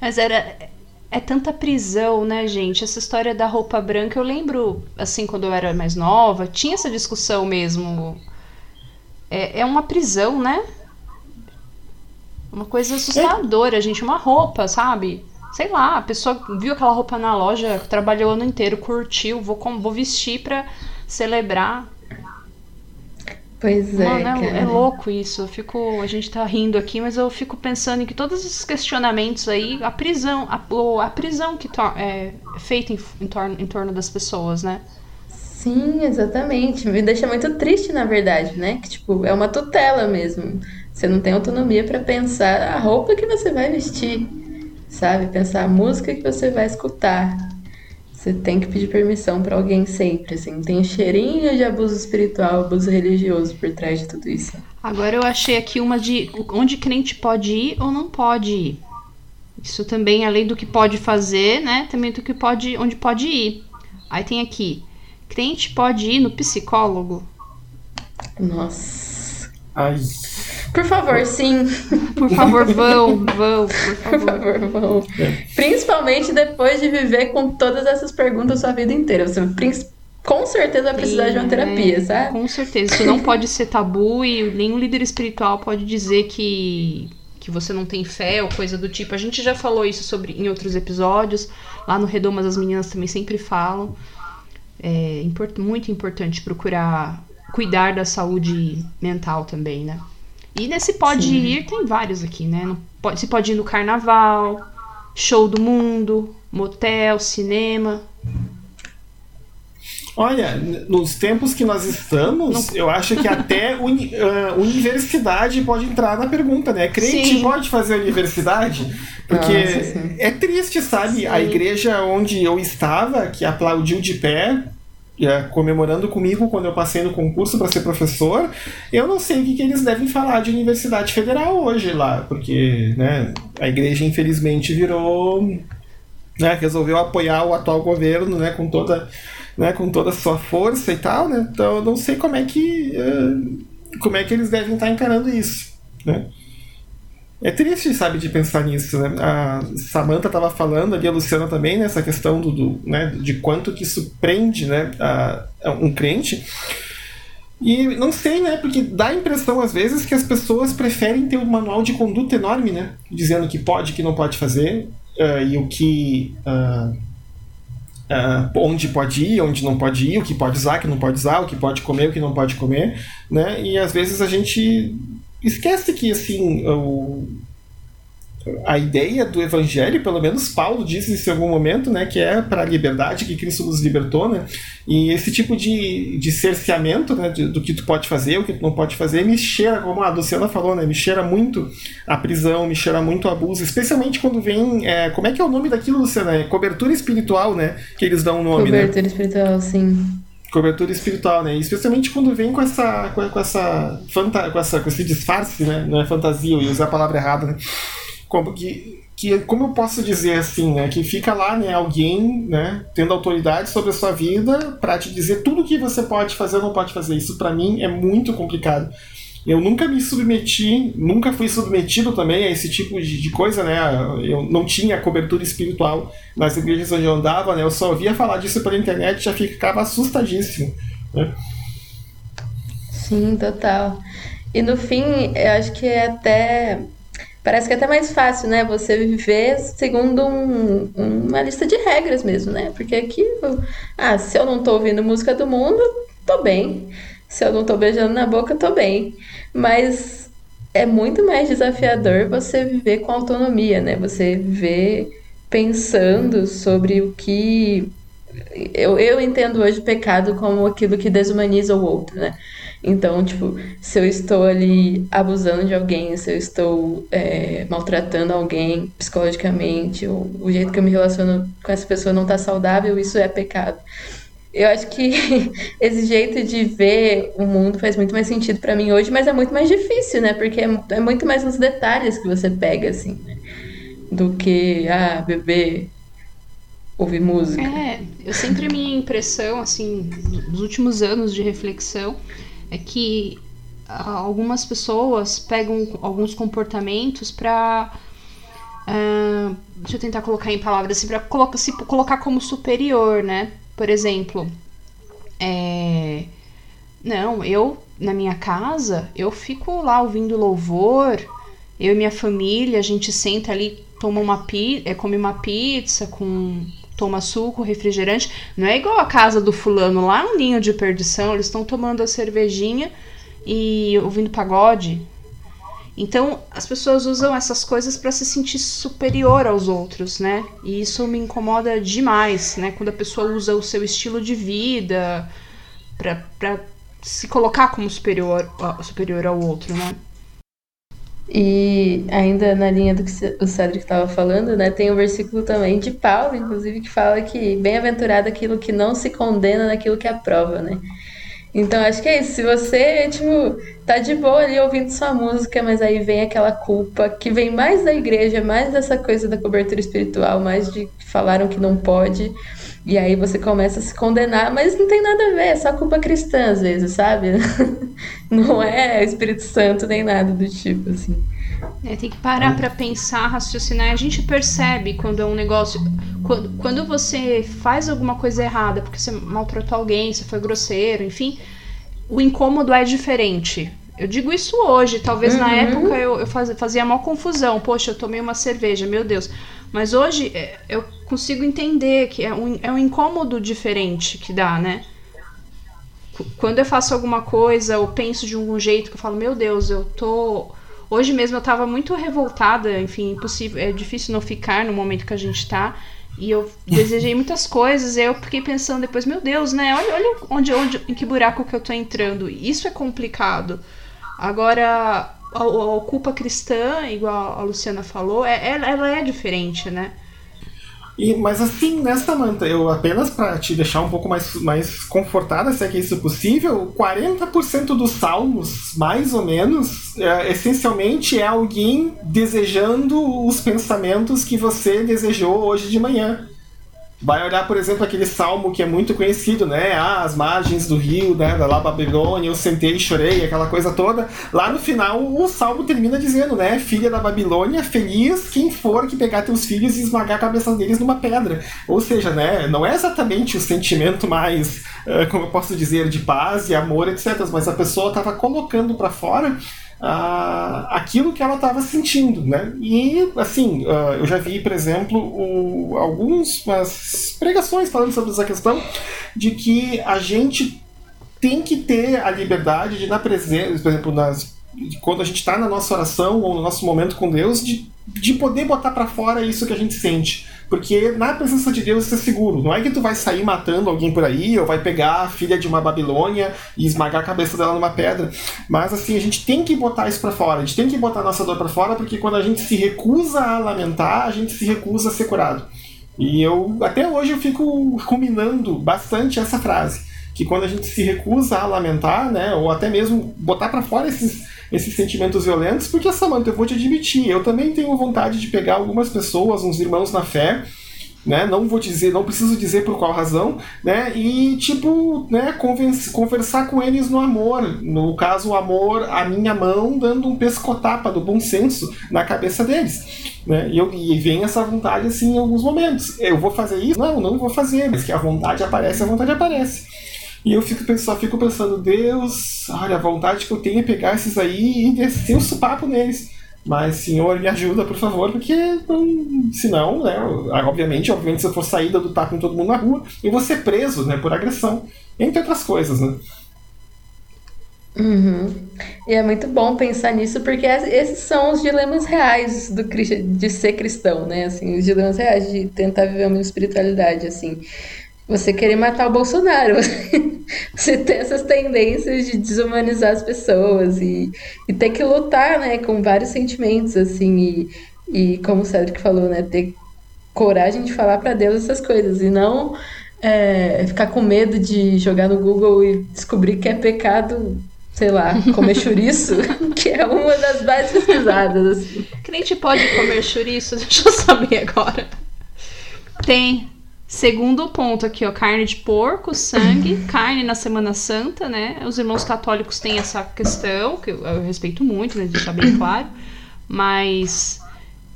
Speaker 1: Mas era. É tanta prisão, né, gente? Essa história da roupa branca, eu lembro, assim, quando eu era mais nova, tinha essa discussão mesmo. É, é uma prisão, né? Uma coisa assustadora, é. gente. Uma roupa, sabe? Sei lá, a pessoa viu aquela roupa na loja, trabalhou o ano inteiro, curtiu, vou, vou vestir pra celebrar.
Speaker 3: Pois é.
Speaker 1: Mano, é, é, louco isso. Eu fico, a gente tá rindo aqui, mas eu fico pensando em que todos esses questionamentos aí, a prisão, a, a prisão que é feita em, em, torno, em torno das pessoas, né?
Speaker 3: Sim, exatamente. Me deixa muito triste, na verdade, né? Que, tipo, é uma tutela mesmo. Você não tem autonomia para pensar a roupa que você vai vestir, sabe? Pensar a música que você vai escutar. Você tem que pedir permissão para alguém sempre, assim. Tem cheirinho de abuso espiritual, abuso religioso por trás de tudo isso.
Speaker 1: Agora eu achei aqui uma de onde crente pode ir ou não pode ir. Isso também, além do que pode fazer, né? Também do que pode, onde pode ir. Aí tem aqui, crente pode ir no psicólogo.
Speaker 3: Nossa.
Speaker 2: Ai.
Speaker 3: Por favor, sim.
Speaker 1: Por favor, vão, vão, por favor.
Speaker 3: Por favor, vão. É. Principalmente depois de viver com todas essas perguntas sua vida inteira. Você com certeza vai precisar sim, de uma terapia,
Speaker 1: é,
Speaker 3: sabe?
Speaker 1: Com certeza. Isso não pode ser tabu e nenhum líder espiritual pode dizer que que você não tem fé ou coisa do tipo. A gente já falou isso sobre em outros episódios. Lá no Redomas as meninas também sempre falam. É import, muito importante procurar cuidar da saúde mental também, né? E nesse pode Sim. ir, tem vários aqui, né? Pode, você pode ir no carnaval, show do mundo, motel, cinema.
Speaker 2: Olha, nos tempos que nós estamos, Não... eu acho que até uni, uh, universidade pode entrar na pergunta, né? Crente sim. pode fazer universidade? Porque Nossa, é triste, sabe? Sim. A igreja onde eu estava, que aplaudiu de pé, comemorando comigo quando eu passei no concurso para ser professor, eu não sei o que, que, eles devem falar de Universidade Federal hoje lá, porque né, a igreja infelizmente virou. Né, resolveu apoiar o atual governo né, com, toda, né, com toda a sua força e tal, né? Então eu não sei como é que. Uh, como é que eles devem estar encarando isso. Né? É triste, sabe, de pensar nisso, né? A Samantha estava falando ali, a Luciana também, nessa né, questão do, do, né, de quanto que isso prende, né, a, a um crente. E não sei, né? Porque dá a impressão às vezes que as pessoas preferem ter um manual de conduta enorme, né? Dizendo que pode, que não pode fazer, uh, e o que. Uh, uh, onde pode ir, onde não pode ir, o que pode usar, o que não pode usar, o que pode comer, o que não pode comer, né? E às vezes a gente esquece que assim o a ideia do evangelho, pelo menos Paulo diz isso em algum momento, né, que é para a liberdade que Cristo nos libertou, né? E esse tipo de, de cerceamento, né, de, do que tu pode fazer, o que tu não pode fazer, me cheira, como a Luciana falou, né, me cheira muito a prisão, me cheira muito o abuso, especialmente quando vem, é, como é que é o nome daquilo, Luciana? É cobertura espiritual, né, que eles dão o nome,
Speaker 3: né? Cobertura né? espiritual, sim
Speaker 2: cobertura espiritual, né? Especialmente quando vem com essa com, com essa fanta, com essa com esse disfarce, né? Não é fantasia, ia usar a palavra errada, né? como que, que como eu posso dizer assim, né, que fica lá, né, alguém, né, tendo autoridade sobre a sua vida para te dizer tudo o que você pode fazer ou não pode fazer. Isso para mim é muito complicado. Eu nunca me submeti, nunca fui submetido também a esse tipo de, de, coisa, né? Eu não tinha cobertura espiritual nas igrejas onde eu andava, né? Eu só ouvia falar disso pela internet e já ficava assustadíssimo, né?
Speaker 3: Sim, total. E no fim, eu acho que é até Parece que é até mais fácil, né? Você viver segundo um, uma lista de regras mesmo, né? Porque aqui, ah, se eu não tô ouvindo música do mundo, tô bem. Se eu não tô beijando na boca, tô bem. Mas é muito mais desafiador você viver com autonomia, né? Você viver pensando sobre o que. Eu, eu entendo hoje o pecado como aquilo que desumaniza o outro, né? Então, tipo, se eu estou ali abusando de alguém, se eu estou é, maltratando alguém psicologicamente, ou o jeito que eu me relaciono com essa pessoa não está saudável, isso é pecado. Eu acho que esse jeito de ver o mundo faz muito mais sentido para mim hoje, mas é muito mais difícil, né? Porque é, é muito mais nos detalhes que você pega, assim, né? Do que, ah, beber, ouvir música.
Speaker 1: É, eu sempre minha impressão, assim, nos últimos anos de reflexão, é que algumas pessoas pegam alguns comportamentos para uh, deixa eu tentar colocar em palavras assim para se colocar como superior né por exemplo é, não eu na minha casa eu fico lá ouvindo louvor eu e minha família a gente senta ali toma uma pizza é, come uma pizza com toma suco, refrigerante. Não é igual a casa do fulano lá, um ninho de perdição. Eles estão tomando a cervejinha e ouvindo pagode. Então, as pessoas usam essas coisas para se sentir superior aos outros, né? E isso me incomoda demais, né? Quando a pessoa usa o seu estilo de vida para se colocar como superior, superior ao outro, né?
Speaker 3: E ainda na linha do que o Cedric estava falando, né, tem um versículo também de Paulo, inclusive, que fala que bem-aventurado aquilo que não se condena naquilo que aprova, né? Então acho que é isso. Se você, tipo, tá de boa ali ouvindo sua música, mas aí vem aquela culpa que vem mais da igreja, mais dessa coisa da cobertura espiritual, mais de que falaram que não pode. E aí você começa a se condenar, mas não tem nada a ver, é só culpa cristã às vezes, sabe? Não é Espírito Santo nem nada do tipo, assim.
Speaker 1: É, tem que parar para pensar, raciocinar. A gente percebe quando é um negócio. Quando, quando você faz alguma coisa errada, porque você maltratou alguém, você foi grosseiro, enfim, o incômodo é diferente. Eu digo isso hoje, talvez uhum. na época eu, eu fazia, fazia maior confusão. Poxa, eu tomei uma cerveja, meu Deus. Mas hoje é, eu consigo entender que é um, é um incômodo diferente que dá, né? Quando eu faço alguma coisa ou penso de um jeito que eu falo, meu Deus, eu tô. Hoje mesmo eu tava muito revoltada, enfim, impossível, é difícil não ficar no momento que a gente tá. E eu desejei muitas coisas, e eu fiquei pensando depois, meu Deus, né? Olha, olha onde, onde, em que buraco que eu tô entrando. Isso é complicado. Agora, a, a culpa cristã, igual a Luciana falou, é, ela, ela é diferente, né?
Speaker 2: E, mas assim, nessa manta, eu apenas para te deixar um pouco mais, mais confortada, se é que isso é possível, 40% dos salmos, mais ou menos, é, essencialmente é alguém desejando os pensamentos que você desejou hoje de manhã. Vai olhar, por exemplo, aquele salmo que é muito conhecido, né? Ah, as margens do rio, né? Da lá Babilônia, eu sentei e chorei, aquela coisa toda. Lá no final, o salmo termina dizendo, né? Filha da Babilônia, feliz quem for que pegar teus filhos e esmagar a cabeça deles numa pedra. Ou seja, né? Não é exatamente o sentimento mais, uh, como eu posso dizer, de paz e amor, etc. Mas a pessoa estava colocando para fora aquilo que ela estava sentindo, né? E assim, uh, eu já vi, por exemplo, o, algumas pregações falando sobre essa questão de que a gente tem que ter a liberdade de na presença, por exemplo, nas, quando a gente está na nossa oração ou no nosso momento com Deus, de, de poder botar para fora isso que a gente sente. Porque na presença de Deus você é seguro. Não é que tu vai sair matando alguém por aí, ou vai pegar a filha de uma Babilônia e esmagar a cabeça dela numa pedra. Mas assim, a gente tem que botar isso para fora. A gente tem que botar a nossa dor para fora, porque quando a gente se recusa a lamentar, a gente se recusa a ser curado. E eu, até hoje, eu fico ruminando bastante essa frase. Que quando a gente se recusa a lamentar, né, ou até mesmo botar para fora esses esses sentimentos violentos, porque, Samantha, eu vou te admitir, eu também tenho vontade de pegar algumas pessoas, uns irmãos na fé, né? Não vou dizer, não preciso dizer por qual razão, né? E tipo, né? conversar com eles no amor, no caso o amor a minha mão dando um pescotapa do bom senso na cabeça deles, né? E, eu, e vem essa vontade assim em alguns momentos. Eu vou fazer isso? Não, não vou fazer. Mas que a vontade aparece, a vontade aparece. E eu fico, só fico pensando, Deus, olha, a vontade que eu tenho é pegar esses aí e descer o supapo neles. Mas, Senhor, me ajuda, por favor, porque não, senão, né, obviamente, obviamente, se eu for saída do tapa com todo mundo na rua, eu vou ser preso, né, por agressão, entre outras coisas, né.
Speaker 3: Uhum. E é muito bom pensar nisso, porque esses são os dilemas reais do, de ser cristão, né, assim, os dilemas reais de tentar viver uma espiritualidade, assim você querer matar o Bolsonaro, você ter essas tendências de desumanizar as pessoas e, e ter que lutar, né, com vários sentimentos, assim, e, e como o Cedric falou, né, ter coragem de falar para Deus essas coisas e não é, ficar com medo de jogar no Google e descobrir que é pecado, sei lá, comer chouriço, que é uma das mais pesquisadas. Assim.
Speaker 1: Crente pode comer chouriço? Deixa eu saber agora. Tem, Segundo ponto aqui, ó, carne de porco, sangue, carne na Semana Santa, né? Os irmãos católicos têm essa questão, que eu, eu respeito muito, né? Deixar bem claro. Mas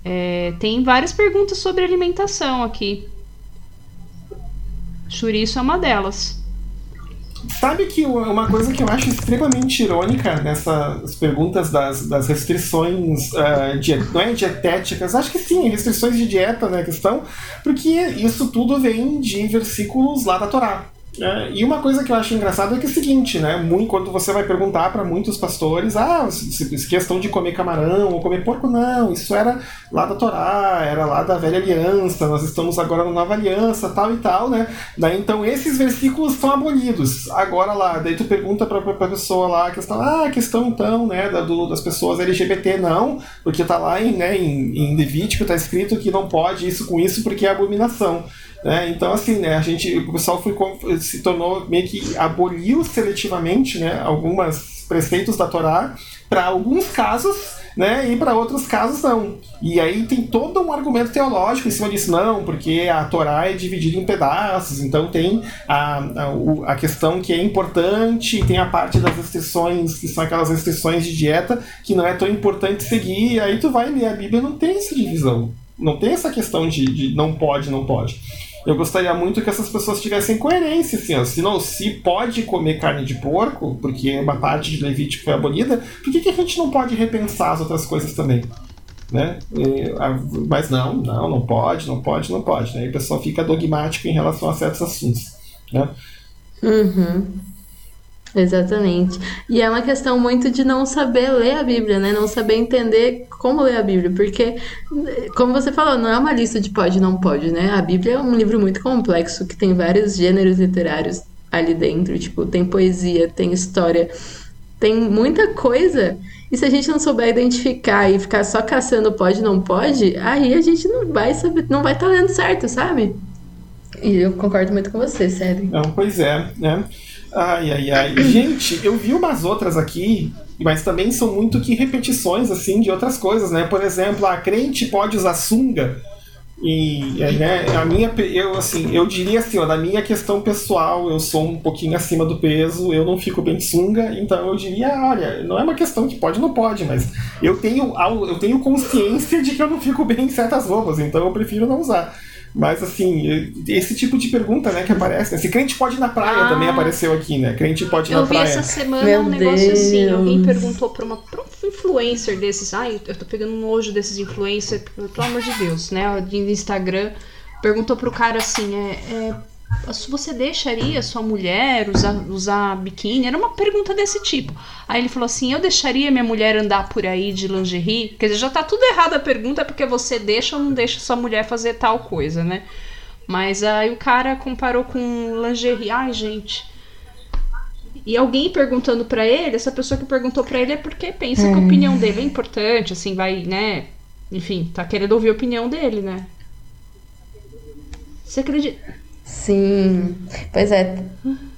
Speaker 1: é, tem várias perguntas sobre alimentação aqui. Chouriço é uma delas.
Speaker 2: Sabe que uma coisa que eu acho extremamente irônica nessas perguntas das, das restrições uh, não é dietéticas, acho que sim, restrições de dieta, né, questão, porque isso tudo vem de versículos lá da Torá. É, e uma coisa que eu acho engraçada é que é o seguinte, né? Muito, quando você vai perguntar para muitos pastores, ah, questão de comer camarão ou comer porco, não, isso era lá da Torá, era lá da velha aliança, nós estamos agora na nova aliança, tal e tal, né? Daí então esses versículos são abolidos. Agora lá, daí tu pergunta para a pessoa lá a questão, ah, a questão então, né, da, do, das pessoas LGBT, não, porque tá lá em, né, em, em Levítico, tá escrito que não pode isso com isso porque é abominação. Né? Então, assim, né, a gente, o pessoal foi, se tornou meio que aboliu seletivamente né, alguns preceitos da Torá para alguns casos né? E para outros casos não. E aí tem todo um argumento teológico em cima disso, não, porque a Torá é dividida em pedaços, então tem a, a, a questão que é importante, tem a parte das restrições, que são aquelas restrições de dieta, que não é tão importante seguir, e aí tu vai ler a Bíblia não tem essa divisão. Não tem essa questão de, de não pode, não pode. Eu gostaria muito que essas pessoas tivessem coerência, assim, ó. Se não se pode comer carne de porco, porque uma parte de Levítico foi abolida, por que, que a gente não pode repensar as outras coisas também? Né? E, mas não, não, não pode, não pode, não pode. Né? E o pessoal fica dogmático em relação a certos assuntos. Né?
Speaker 3: Uhum. Exatamente. E é uma questão muito de não saber ler a Bíblia, né? Não saber entender como ler a Bíblia, porque, como você falou, não é uma lista de pode e não pode, né? A Bíblia é um livro muito complexo que tem vários gêneros literários ali dentro, tipo, tem poesia, tem história, tem muita coisa. E se a gente não souber identificar e ficar só caçando pode não pode, aí a gente não vai saber, não vai estar tá lendo certo, sabe? E eu concordo muito com você, sério.
Speaker 2: Não, pois é, né? Ai, ai, ai. Gente, eu vi umas outras aqui, mas também são muito que repetições, assim, de outras coisas, né? Por exemplo, a crente pode usar sunga. E né, a minha, eu assim, eu diria assim, ó, na minha questão pessoal, eu sou um pouquinho acima do peso, eu não fico bem de sunga, então eu diria, olha, não é uma questão que pode ou não pode, mas eu tenho, eu tenho consciência de que eu não fico bem em certas roupas, então eu prefiro não usar. Mas assim, esse tipo de pergunta, né, que aparece. Né? Se crente pode ir na praia ah, também apareceu aqui, né? Crente pode ir na praia.
Speaker 1: Eu vi essa semana Meu um negócio Deus. assim. Alguém perguntou pra uma pra um influencer desses. Ai, eu tô pegando nojo desses influencers, pelo amor de Deus, né? De Instagram. Perguntou pro cara assim, é, é você deixaria sua mulher usar, usar biquíni? Era uma pergunta desse tipo. Aí ele falou assim: Eu deixaria minha mulher andar por aí de lingerie? Quer dizer, já tá tudo errado a pergunta porque você deixa ou não deixa sua mulher fazer tal coisa, né? Mas aí o cara comparou com lingerie. Ai, gente. E alguém perguntando para ele, essa pessoa que perguntou para ele é porque pensa que a hum. opinião dele é importante, assim, vai, né? Enfim, tá querendo ouvir a opinião dele, né? Você acredita?
Speaker 3: Sim, pois é.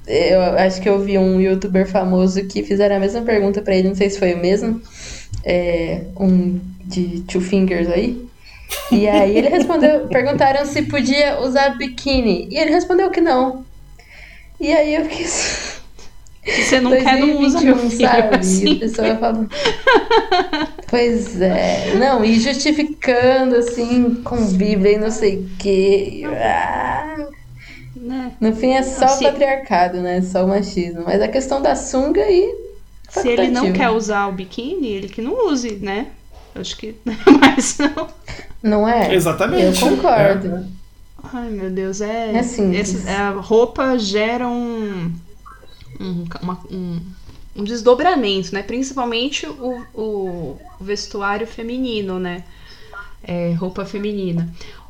Speaker 3: Eu acho que eu vi um youtuber famoso que fizeram a mesma pergunta para ele, não sei se foi o mesmo, é, um de Two Fingers aí. E aí ele respondeu, perguntaram se podia usar biquíni, e ele respondeu que não. E aí eu quis
Speaker 1: se você não 2021, quer, não usa, meu filho, sabe? Assim.
Speaker 3: E a pessoa fala... pois é. Não, e justificando, assim, com Bíblia e não sei o quê. Ah. Né? No fim é só se... o patriarcado, né? Só o machismo. Mas a questão da sunga aí.
Speaker 1: Se ele não quer usar o biquíni, ele que não use, né? Eu acho que. Mas não.
Speaker 3: Não é?
Speaker 2: Exatamente.
Speaker 3: Eu concordo. É.
Speaker 1: Ai, meu Deus, é.
Speaker 3: É assim.
Speaker 1: a roupa gera um. Um, uma, um, um, desdobramento, né? Principalmente o, o vestuário feminino, né? É, roupa feminina.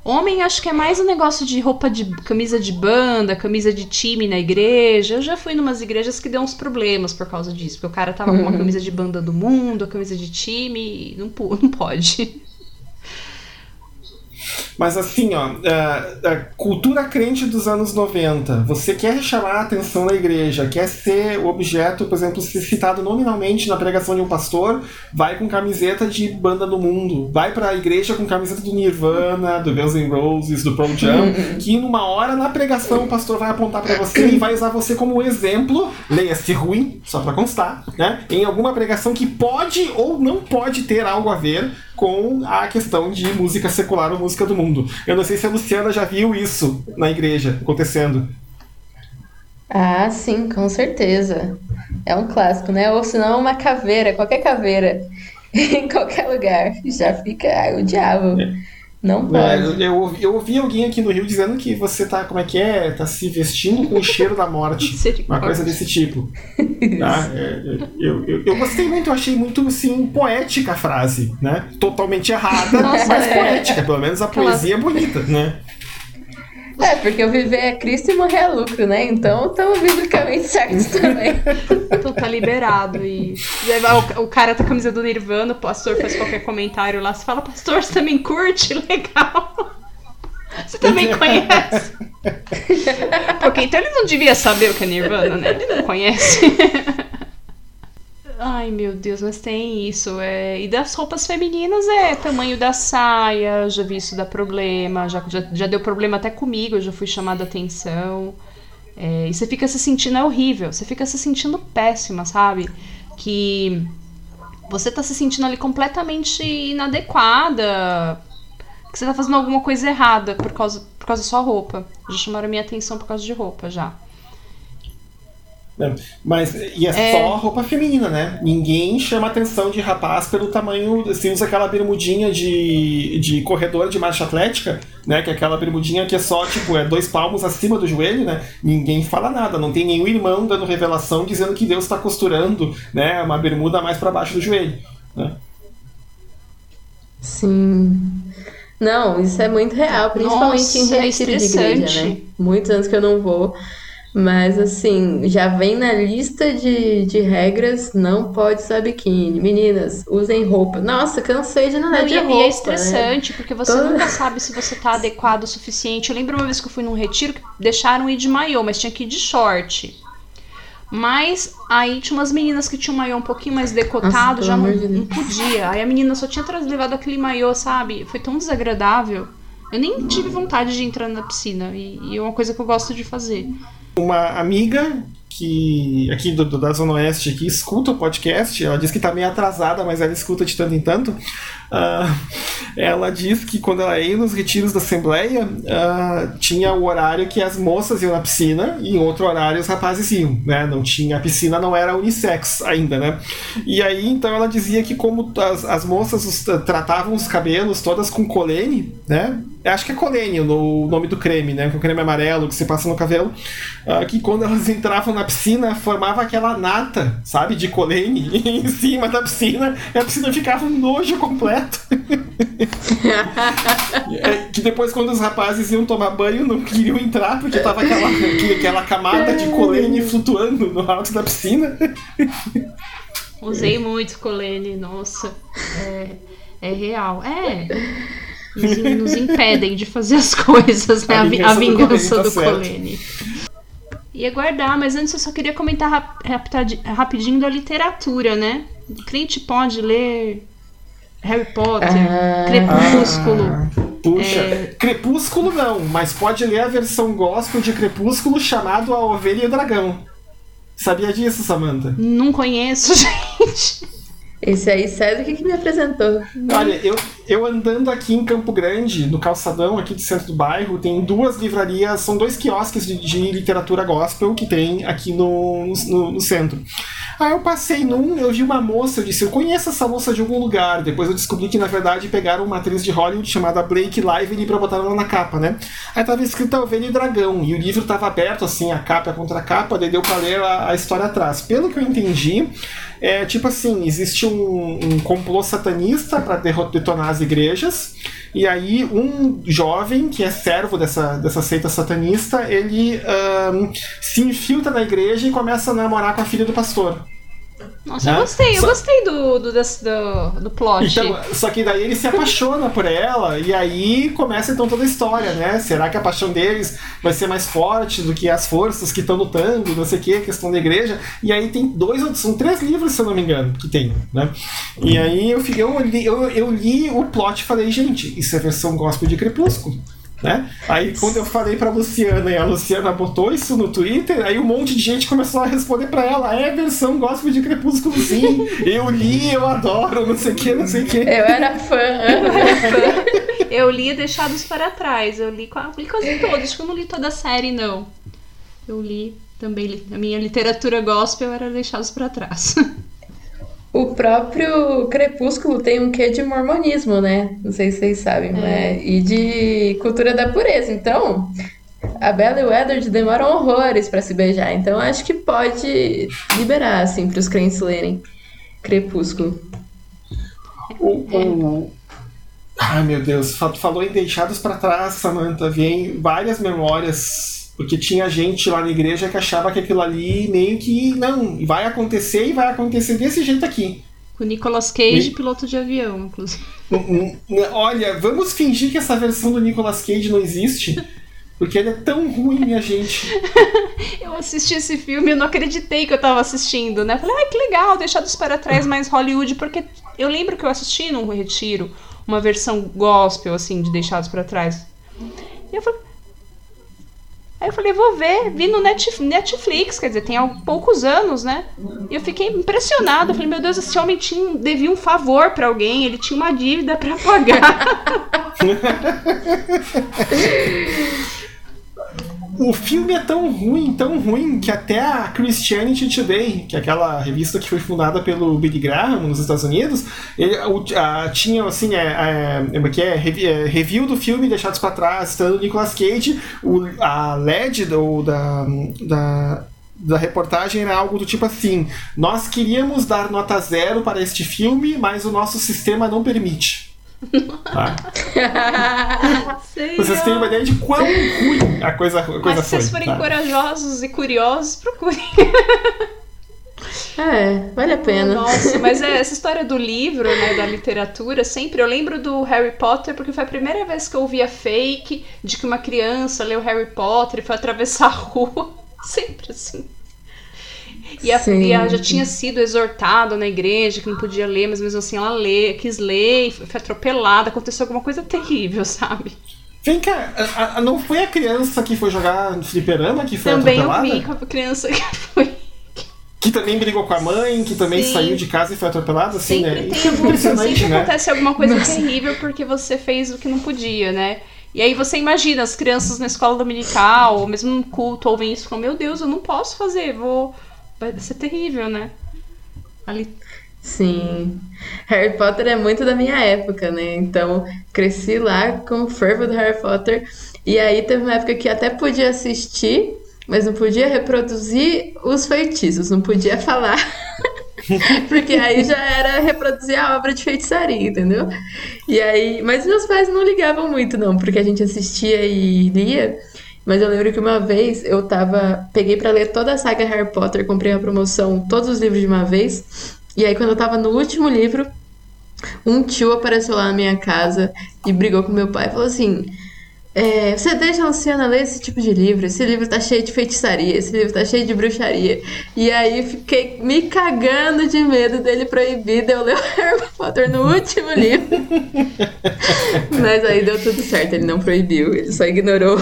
Speaker 1: Homem, acho que é mais um negócio de roupa de camisa de banda, camisa de time na igreja. Eu já fui numas igrejas que deu uns problemas por causa disso, porque o cara tava com uma uhum. camisa de banda do mundo, a camisa de time, não, não pode.
Speaker 2: Mas assim, ó, a, é, a, cultura crente dos anos 90, você quer chamar a atenção da igreja, quer ser o objeto, por exemplo, ser citado nominalmente na pregação de um pastor, vai com camiseta de banda do mundo, vai para a igreja com camiseta do Nirvana, do Guns N' Roses, do Pearl Jam, que numa hora na pregação o pastor vai apontar para você e vai usar você como exemplo, leia-se ruim, só para constar, né? Em alguma pregação que pode ou não pode ter algo a ver com a questão de música secular ou música do mundo. Eu não sei se a Luciana já viu isso na igreja acontecendo.
Speaker 3: Ah, sim, com certeza. É um clássico, né? Ou se não, uma caveira, qualquer caveira, em qualquer lugar. Já fica ai, o diabo. É. Não pode. É,
Speaker 2: eu, eu, eu, ouvi alguém aqui no Rio dizendo que você tá, como é que é? Tá se vestindo com o cheiro da morte. uma coisa desse tipo. Tá? É, eu, eu, eu, gostei muito, eu achei muito assim, poética a frase, né? Totalmente errada, Nossa, mas é. poética. Pelo menos a poesia é bonita, né?
Speaker 3: É, porque o viver é Cristo e morrer é lucro, né? Então estamos biblicamente certos também.
Speaker 1: então tá liberado. E o, o cara tá com a camisa do Nirvana, o pastor faz qualquer comentário lá. Você fala, pastor, você também curte? Legal. Você também conhece? Porque então ele não devia saber o que é Nirvana, né? Ele não conhece. Ai, meu Deus, mas tem isso. É... E das roupas femininas é tamanho da saia, já vi isso dar problema, já, já, já deu problema até comigo, eu já fui chamada atenção. É... E você fica se sentindo, é horrível, você fica se sentindo péssima, sabe? Que você tá se sentindo ali completamente inadequada, que você tá fazendo alguma coisa errada por causa, por causa da sua roupa. Já chamaram minha atenção por causa de roupa, já.
Speaker 2: Né? Mas, e é, é, só roupa feminina, né? Ninguém chama atenção de rapaz pelo tamanho. Se usa aquela bermudinha de, de corredor de marcha atlética, né? Que é aquela bermudinha que é só, tipo, é dois palmos acima do joelho, né? Ninguém fala nada. Não tem nenhum irmão dando revelação dizendo que Deus está costurando, né? Uma bermuda mais para baixo do joelho, né?
Speaker 3: Sim. Não, isso é muito real, principalmente Nossa, em retiro é de igreja, né? Muitos anos que eu não vou. Mas assim, já vem na lista de, de regras, não pode usar biquíni. Meninas, usem roupa. Nossa, cansei de andar de roupa.
Speaker 1: E é estressante, né? porque você Toda... nunca sabe se você tá adequado o suficiente. Eu lembro uma vez que eu fui num retiro que deixaram ir de maiô, mas tinha que ir de short. Mas aí tinha umas meninas que tinham um maiô um pouquinho mais decotado, Nossa, já não, não, podia. Aí a menina só tinha levado aquele maiô, sabe? Foi tão desagradável. Eu nem tive vontade de entrar na piscina e, e é uma coisa que eu gosto de fazer.
Speaker 2: Uma amiga que aqui do, do, da Zona Oeste que escuta o podcast, ela diz que está meio atrasada, mas ela escuta de tanto em tanto. Uh, ela diz que quando ela ia nos retiros da Assembleia, uh, tinha o horário que as moças iam na piscina e em outro horário os rapazes iam, né? Não tinha, a piscina não era unissex ainda, né? E aí então ela dizia que como as, as moças os, tratavam os cabelos todas com colene, né? Acho que é colene o nome do creme, né? O creme amarelo que se passa no cabelo. Uh, que quando elas entravam na piscina, formava aquela nata, sabe? De colene em cima da piscina. E a piscina ficava um nojo completo. é, que depois, quando os rapazes iam tomar banho, não queriam entrar porque tava aquela, aquela camada de colene flutuando no alto da piscina.
Speaker 1: Usei muito colene, nossa. É, é real. É nos, nos impedem de fazer as coisas, né? A, a vingança, do, Colene. Ia guardar, mas antes eu só queria comentar rap rapidinho da literatura, né? O cliente pode ler Harry Potter, ah, Crepúsculo. Ah,
Speaker 2: puxa, é... Crepúsculo não, mas pode ler a versão gospel de Crepúsculo chamado A Ovelha e o Dragão. Sabia disso, Samantha?
Speaker 1: Não conheço, gente.
Speaker 3: Esse aí, César, o que, que me apresentou?
Speaker 2: Olha, eu, eu andando aqui em Campo Grande, no calçadão aqui do centro do bairro, tem duas livrarias, são dois quiosques de, de literatura gospel que tem aqui no, no, no, centro. Aí eu passei num, eu vi uma moça, eu disse, eu conheço essa moça de algum lugar. Depois eu descobri que, na verdade, pegaram uma atriz de Hollywood chamada Blake Lively pra botar ela na capa, né? Aí tava escrito Ovelha e Dragão, e o livro tava aberto, assim, a capa contra a capa, daí deu pra ler a, a história atrás. Pelo que eu entendi, é tipo assim, existe um, um complô satanista para detonar as igrejas, e aí um jovem que é servo dessa, dessa seita satanista, ele um, se infiltra na igreja e começa a namorar com a filha do pastor.
Speaker 1: Nossa, né? eu gostei, eu só... gostei do, do, do, do plot.
Speaker 2: Então, só que daí ele se apaixona por ela, e aí começa então toda a história, né? Será que a paixão deles vai ser mais forte do que as forças que estão lutando, não sei o que, questão da igreja? E aí tem dois, são três livros, se eu não me engano, que tem, né? E aí eu, eu, li, eu, eu li o plot e falei, gente, isso é versão gospel de Crepúsculo. Né? Aí quando eu falei pra Luciana e a Luciana botou isso no Twitter, aí um monte de gente começou a responder pra ela, é versão gospel de Crepúsculo sim, eu li, eu adoro, não sei o que, não sei o que.
Speaker 3: Eu era fã, eu era fã.
Speaker 1: Eu li Deixados para Trás, eu li, li quase todos, acho que eu não li toda a série não. Eu li também, a minha literatura gospel era Deixados para Trás.
Speaker 3: O próprio Crepúsculo tem um quê de mormonismo, né? Não sei se vocês sabem, é. né? E de cultura da pureza. Então, a Bella e o Edward demoram horrores para se beijar. Então, acho que pode liberar, assim, para os crentes lerem Crepúsculo.
Speaker 2: O, o... Ai, meu Deus. Falou em Deixados para Trás, Samantha. Vem várias memórias porque tinha gente lá na igreja que achava que aquilo ali meio que não, vai acontecer e vai acontecer desse jeito aqui.
Speaker 1: Com Nicolas Cage, piloto de avião, inclusive.
Speaker 2: Olha, vamos fingir que essa versão do Nicolas Cage não existe. Porque ele é tão ruim, minha gente.
Speaker 1: eu assisti esse filme e não acreditei que eu tava assistindo, né? Falei, ai, que legal, deixados para trás mais Hollywood, porque eu lembro que eu assisti num retiro uma versão gospel, assim, de Deixados para Trás. E eu falei, Aí eu falei, vou ver, vi no Netflix, quer dizer, tem há poucos anos, né? E eu fiquei impressionada. Eu falei, meu Deus, esse homem tinha, devia um favor para alguém, ele tinha uma dívida para pagar.
Speaker 2: o filme é tão ruim, tão ruim, que até a Christianity Today, que é aquela revista que foi fundada pelo Billy Graham nos Estados Unidos, ele, a, tinha assim, é, é, que é, é, review do filme Deixados para Trás, estando Nicolas Cage, o, a LED do, da, da da reportagem era algo do tipo assim: nós queríamos dar nota zero para este filme, mas o nosso sistema não permite. Tá? vocês têm uma ideia de quão ruim a coisa, a coisa Mas
Speaker 1: se vocês forem
Speaker 2: tá?
Speaker 1: corajosos e curiosos, procurem.
Speaker 3: É, vale a pena.
Speaker 1: Nossa, mas é, essa história do livro, né, da literatura, sempre eu lembro do Harry Potter porque foi a primeira vez que eu ouvia fake de que uma criança leu Harry Potter e foi atravessar a rua. Sempre assim. E a, e a, já tinha sido exortado na igreja que não podia ler, mas mesmo assim ela lê, quis ler e foi atropelada. Aconteceu alguma coisa terrível, sabe?
Speaker 2: Vem cá, a, a, não foi a criança que foi jogar no fliperama que foi
Speaker 1: Também
Speaker 2: atropelada?
Speaker 1: eu vi com a criança que foi.
Speaker 2: Que também brigou com a mãe, que também
Speaker 1: Sim.
Speaker 2: saiu de casa e foi atropelada, assim,
Speaker 1: Sempre
Speaker 2: né?
Speaker 1: tem
Speaker 2: Isso é impressionante,
Speaker 1: sempre
Speaker 2: né?
Speaker 1: acontece alguma coisa
Speaker 3: Nossa.
Speaker 1: terrível porque você fez o que não podia, né? E aí você imagina as crianças na escola dominical, ou mesmo no culto, ouvem isso e falam, meu Deus, eu não posso fazer, vou. Vai ser terrível, né? Ali.
Speaker 3: Sim. Harry Potter é muito da minha época, né? Então, cresci lá com o fervo do Harry Potter. E aí teve uma época que até podia assistir, mas não podia reproduzir os feitiços, não podia falar. Porque aí já era reproduzir a obra de feitiçaria, entendeu? E aí, mas meus pais não ligavam muito não, porque a gente assistia e lia. Mas eu lembro que uma vez eu tava, peguei pra ler toda a saga Harry Potter, comprei a promoção, todos os livros de uma vez. E aí quando eu tava no último livro, um tio apareceu lá na minha casa e brigou com meu pai, falou assim: é, você deixa a Luciana ler esse tipo de livro? Esse livro tá cheio de feitiçaria, esse livro tá cheio de bruxaria. E aí fiquei me cagando de medo dele proibir de eu ler o Harry Potter no último livro. Mas aí deu tudo certo, ele não proibiu, ele só ignorou.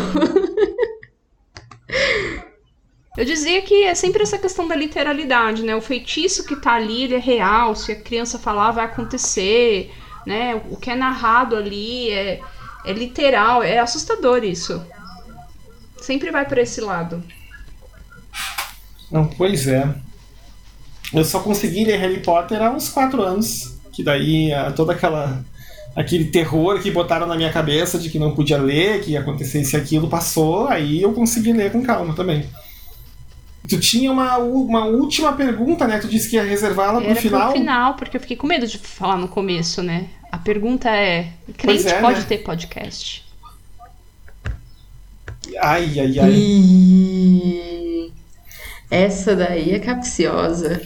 Speaker 1: Eu dizia que é sempre essa questão da literalidade, né? O feitiço que tá ali, ele é real. Se a criança falar, vai acontecer, né? O que é narrado ali é, é literal. É assustador isso. Sempre vai para esse lado.
Speaker 2: Não, pois é. Eu só consegui ler Harry Potter há uns 4 anos. Que daí ah, toda aquela. aquele terror que botaram na minha cabeça de que não podia ler, que ia acontecer isso e aquilo, passou, aí eu consegui ler com calma também. Tu tinha uma, uma última pergunta, né? Tu disse que ia reservá-la pro final.
Speaker 1: pro final, porque eu fiquei com medo de falar no começo, né? A pergunta é: crente
Speaker 2: é,
Speaker 1: pode
Speaker 2: né?
Speaker 1: ter podcast?
Speaker 2: Ai, ai, ai.
Speaker 3: Ih, Essa daí é capciosa.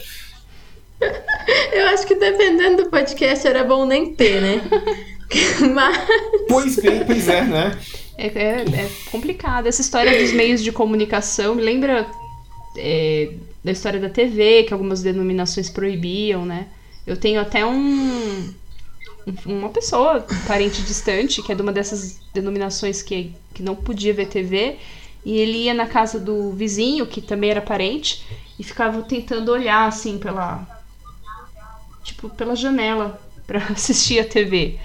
Speaker 3: Eu acho que dependendo do podcast era bom nem ter, né? Mas
Speaker 2: Pois bem, pois é, né?
Speaker 1: É, é, é complicado. Essa história dos meios de comunicação me lembra é, da história da TV, que algumas denominações proibiam, né? Eu tenho até um, um- uma pessoa, parente distante, que é de uma dessas denominações que, que não podia ver TV, e ele ia na casa do vizinho, que também era parente, e ficava tentando olhar, assim, pela... Tipo, pela janela, pra assistir a TV.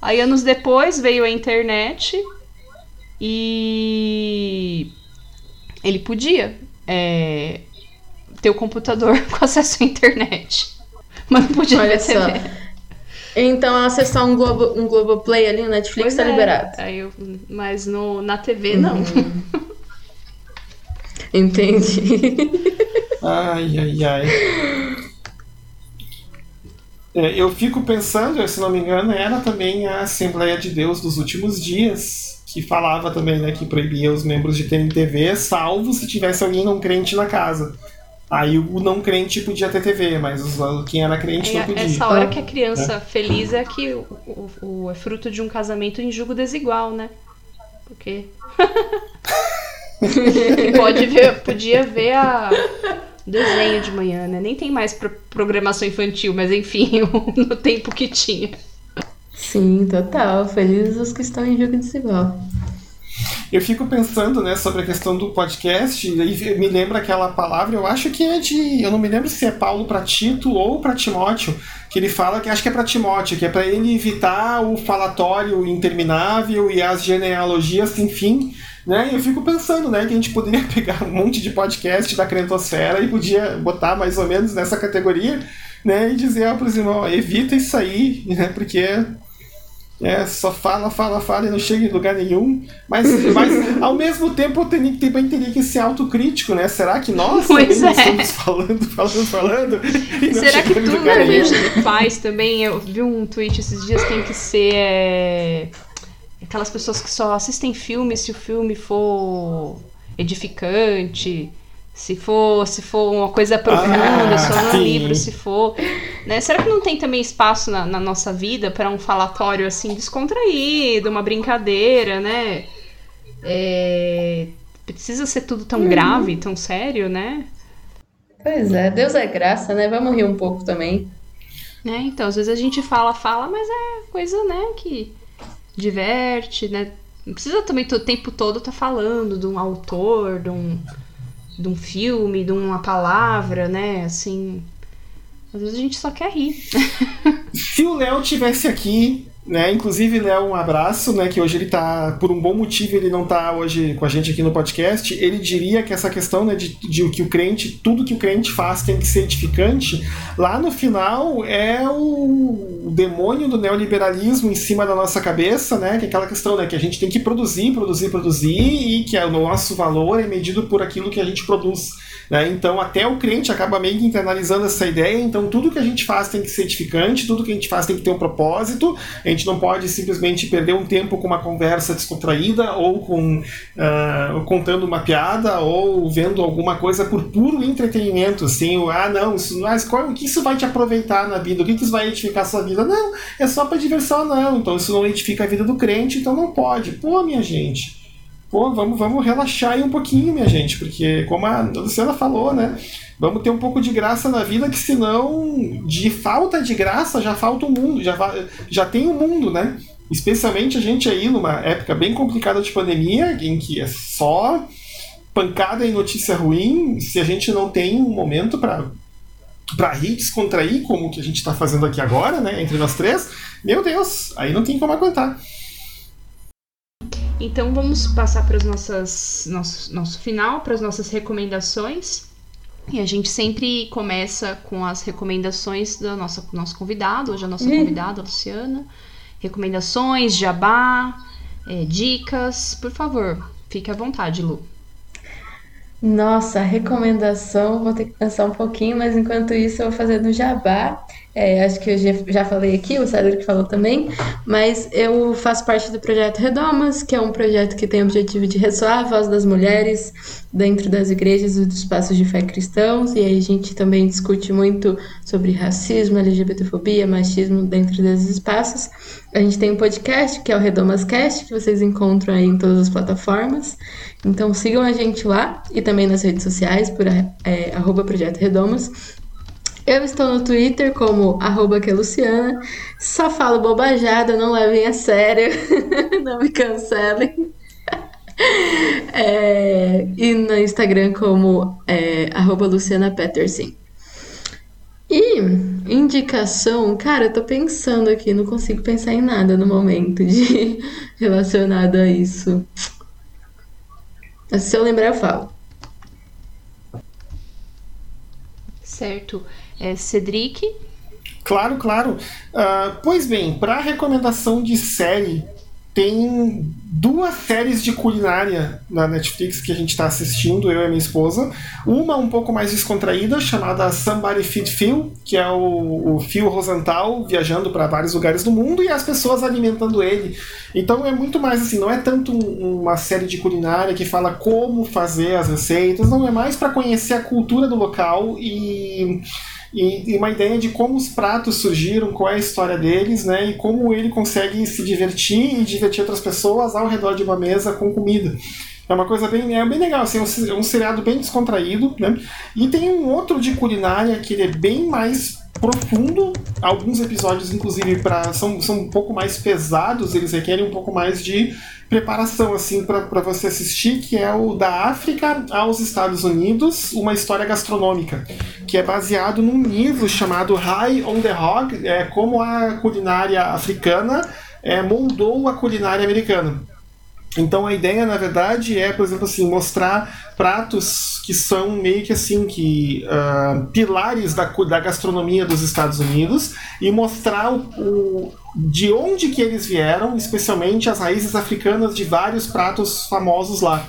Speaker 1: Aí, anos depois, veio a internet, e ele podia é, ter o computador com acesso à internet. Mas não podia
Speaker 3: Olha
Speaker 1: ver
Speaker 3: só.
Speaker 1: TV.
Speaker 3: então acessar um Globo, um Globoplay ali no
Speaker 1: Pois
Speaker 3: Netflix tá
Speaker 1: é.
Speaker 3: liberado.
Speaker 1: Aí eu- mas no, na TV não.
Speaker 3: Uhum. Entendi.
Speaker 2: Ai, ai, ai. É, eu fico pensando, se não me engano, era também a Assembleia de Deus dos últimos dias, que falava também, né, que proibia os membros de terem TV, salvo se tivesse alguém não crente na casa. Aí o não crente podia ter TV, mas os- quem era crente não
Speaker 1: É
Speaker 2: podia.
Speaker 1: essa hora que a criança feliz é que o, o- o- é fruto de um casamento em julgo desigual, né? Porque. Pode ver, podia ver a desenho de manhã, né? Nem tem mais pro- programação infantil, mas enfim, no tempo que tinha.
Speaker 3: Sim, total. Felizes os que estão em jogo desigual.
Speaker 2: Eu fico pensando, né, sobre a questão do podcast, e me lembra aquela palavra, eu acho que é de. Eu não me lembro se é Paulo para Tito ou para Timóteo, que ele fala que acho que é para Timóteo, que é para ele evitar o falatório interminável e as genealogias sem fim. Né? E eu fico pensando né, que a gente poderia pegar um monte de podcast da crentosfera e podia botar mais ou menos nessa categoria né, e dizer ó, pros irmãos, ó, evita isso aí, né, porque é, só fala, fala, fala e não chega em lugar nenhum. Mas, mas ao mesmo tempo eu teria, também teria que ser autocrítico, né? Será que nós
Speaker 1: Pois
Speaker 2: também
Speaker 1: é.
Speaker 2: estamos falando, falando, falando?
Speaker 1: Será que tudo
Speaker 2: nenhum?
Speaker 1: gente faz também? Eu vi um tweet esses dias, tem que ser é, aquelas pessoas que só assistem filme se o filme for edificante, se for, se for uma coisa profunda,
Speaker 2: Ah,
Speaker 1: só no
Speaker 2: sim.
Speaker 1: livro, se for. Né? Será que não tem também espaço na, na nossa vida para um falatório assim descontraído, uma brincadeira, né? É, precisa ser tudo tão grave, tão sério, né?
Speaker 3: Pois é, Deus é graça, né? Vamos rir um pouco também.
Speaker 1: Né? Então, às vezes a gente fala, fala, mas é coisa, né, que diverte, né? Não precisa também o tempo todo estar tá falando de um autor, de um, de um filme, de uma palavra, né? Assim. Às vezes a gente só quer rir.
Speaker 2: Se o Léo tivesse aqui, né? Inclusive, Léo, um abraço, né? Que hoje ele tá, por um bom motivo, ele não tá hoje com a gente aqui no podcast. Ele diria que essa questão, né, de, de que o crente, tudo que o crente faz tem que ser edificante, lá no final é o, demônio do neoliberalismo em cima da nossa cabeça, né? Que é aquela questão, né? Que a gente tem que produzir, produzir, produzir e que o nosso valor é medido por aquilo que a gente produz. Né? Então, até o crente acaba meio que internalizando essa ideia. Então, tudo que a gente faz tem que ser edificante, tudo que a gente faz tem que ter um propósito. Gente não pode simplesmente perder um tempo com uma conversa descontraída ou com uh, contando uma piada ou vendo alguma coisa por puro entretenimento. Assim, ah, não, isso, mas qual, o que isso vai te aproveitar na vida? O que, que isso vai edificar a sua vida? Não, é só para diversão, não. Então, isso não edifica a vida do crente, então não pode. Pô, minha gente pô, vamos, vamos relaxar aí um pouquinho, minha gente, porque como a Luciana falou, né? Vamos ter um pouco de graça na vida, que senão de falta de graça já falta o mundo, já, já tem o mundo, né? Especialmente a gente aí numa época bem complicada de pandemia, em que é só pancada e notícia ruim, se a gente não tem um momento para para rir, descontrair, como que a gente está fazendo aqui agora, né, entre nós três, meu Deus, aí não tem como aguentar.
Speaker 1: Então vamos passar para os nossas nosso, nosso final, para as nossas recomendações. E a gente sempre começa com as recomendações do nosso, nosso convidado, hoje a nossa uhum. convidada, a Luciana. Recomendações, jabá, é, dicas, por favor, fique à vontade, Lu.
Speaker 3: Nossa, recomendação, vou ter que pensar um pouquinho, mas enquanto isso eu vou fazer do jabá. É, acho que eu já, já falei aqui, o Cedric falou também, mas eu faço parte do projeto Redomas, que é um projeto que tem o objetivo de ressoar a voz das mulheres dentro das igrejas e dos espaços de fé cristãos, e aí a gente também discute muito sobre racismo, LGBTfobia, machismo dentro desses espaços. A gente tem um podcast, que é o Redomas Cast, que vocês encontram aí em todas as plataformas, então sigam a gente lá e também nas redes sociais por é, arroba Projeto Redomas. Eu estou no Twitter como arroba Luciana. Só falo bobajada, não levem a sério. não me cancelem. É, e no Instagram como é, arroba Luciana Peterson. E indicação, cara, eu tô pensando aqui, não consigo pensar em nada no momento de relacionado a isso. Se eu lembrar, eu falo.
Speaker 1: Certo é, Cedric.
Speaker 2: Claro, claro. Uh, pois bem, para recomendação de série, tem duas séries de culinária na Netflix que a gente está assistindo, eu e minha esposa. Uma um pouco mais descontraída, chamada Somebody Feed Phil, que é o, o Phil Rosenthal viajando para vários lugares do mundo e as pessoas alimentando ele. Então é muito mais assim, não é tanto uma série de culinária que fala como fazer as receitas, não é mais para conhecer a cultura do local e e, e, uma ideia de como os pratos surgiram, qual é a história deles, né? E como ele consegue se divertir e divertir outras pessoas ao redor de uma mesa com comida. É uma coisa bem, é bem legal, assim, é um, um seriado bem descontraído, né? E tem um outro de culinária que ele é bem mais profundo. Alguns episódios, inclusive, pra, são, são um pouco mais pesados, eles requerem um pouco mais de preparação assim para você assistir, que é o da África aos Estados Unidos, uma história gastronômica, que é baseado num livro chamado High on the Hog, é como a culinária africana é, moldou a culinária americana. Então a ideia, na verdade, é, por exemplo, assim, mostrar pratos que são meio que assim, que uh, pilares da, da gastronomia dos Estados Unidos e mostrar o, o, de onde que eles vieram, especialmente as raízes africanas de vários pratos famosos lá.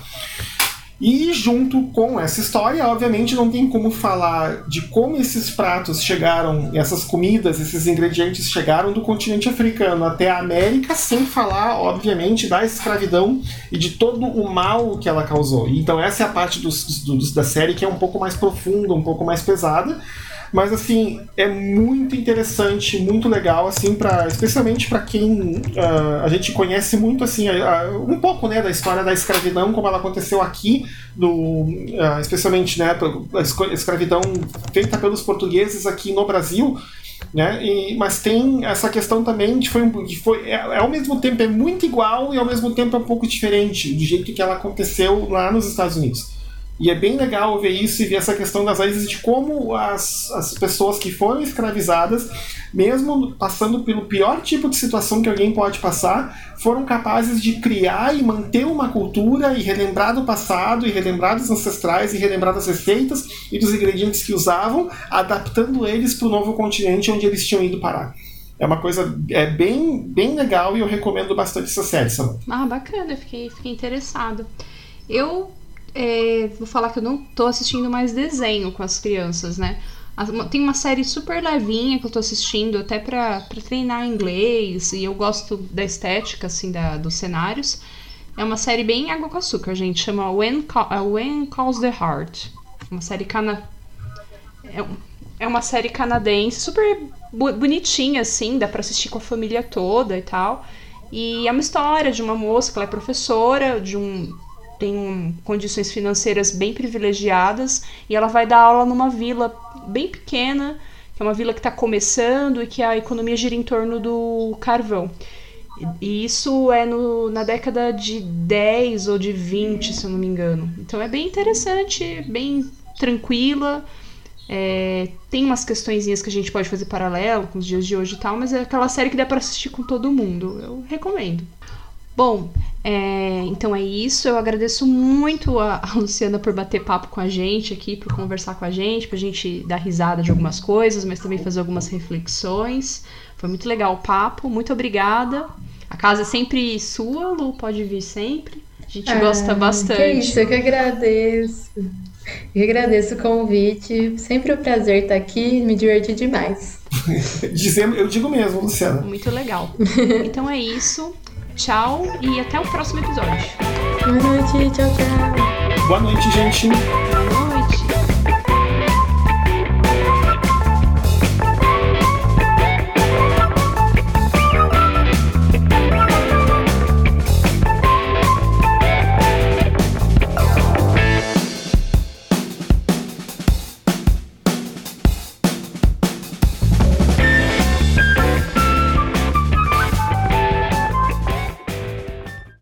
Speaker 2: E junto com essa história, obviamente, não tem como falar de como esses pratos chegaram, essas comidas, esses ingredientes chegaram do continente africano até a América, sem falar, obviamente, da escravidão e de todo o mal que ela causou. Então, essa é a parte dos, dos, da série que é um pouco mais profunda, um pouco mais pesada. Mas assim, é muito interessante, muito legal, assim, para especialmente para quem uh, a gente conhece muito assim, uh, um pouco, né, da história da escravidão, como ela aconteceu aqui, no, uh, especialmente, né, a escravidão feita pelos portugueses aqui no Brasil. Né? E, mas tem essa questão também de foi, de foi é, é, ao mesmo tempo é muito igual e ao mesmo tempo é um pouco diferente do jeito que ela aconteceu lá nos Estados Unidos. E é bem legal ver isso e ver essa questão das raízes de como as, as pessoas que foram escravizadas, mesmo passando pelo pior tipo de situação que alguém pode passar, foram capazes de criar e manter uma cultura e relembrar do passado, e relembrar dos ancestrais, e relembrar das receitas e dos ingredientes que usavam, adaptando eles para o novo continente onde eles tinham ido parar. É uma coisa é bem, bem legal e eu recomendo bastante essa série, Samantha.
Speaker 1: Ah, bacana, fiquei, fiquei interessado. Eu é, vou falar que eu não tô assistindo mais desenho com as crianças, né? Tem uma série super levinha que eu tô assistindo até pra, pra treinar inglês e eu gosto da estética, assim, da, dos cenários. É uma série bem água com açúcar, gente. Chama When, Call, uh, When Calls the Heart. Uma série cana... É, é uma série canadense, super bonitinha, assim, dá pra assistir com a família toda e tal. E é uma história de uma moça que ela é professora de um tem condições financeiras bem privilegiadas e ela vai dar aula numa vila bem pequena, que é uma vila que está começando e que a economia gira em torno do carvão. E isso é no, na década de 10 ou de 20, se eu não me engano. Então é bem interessante, bem tranquila. É, tem umas questõezinhas que a gente pode fazer paralelo com os dias de hoje e tal, mas é aquela série que dá para assistir com todo mundo. Eu recomendo. Bom, é, então é isso. Eu agradeço muito a, a, Luciana por bater papo com a gente aqui, por conversar com a gente, pra gente dar risada de algumas coisas, mas também fazer algumas reflexões. Foi muito legal o papo. Muito obrigada. A casa é sempre sua, Lu, pode vir sempre. A gente ah, gosta bastante. Que
Speaker 3: isso, eu que agradeço. Eu agradeço o convite. Sempre um prazer estar aqui, me diverti demais.
Speaker 2: Dizendo, eu digo mesmo, Luciana.
Speaker 1: Muito legal. Então é isso. Tchau e até o próximo episódio.
Speaker 3: Boa noite, tchau, tchau.
Speaker 2: Boa noite, gente.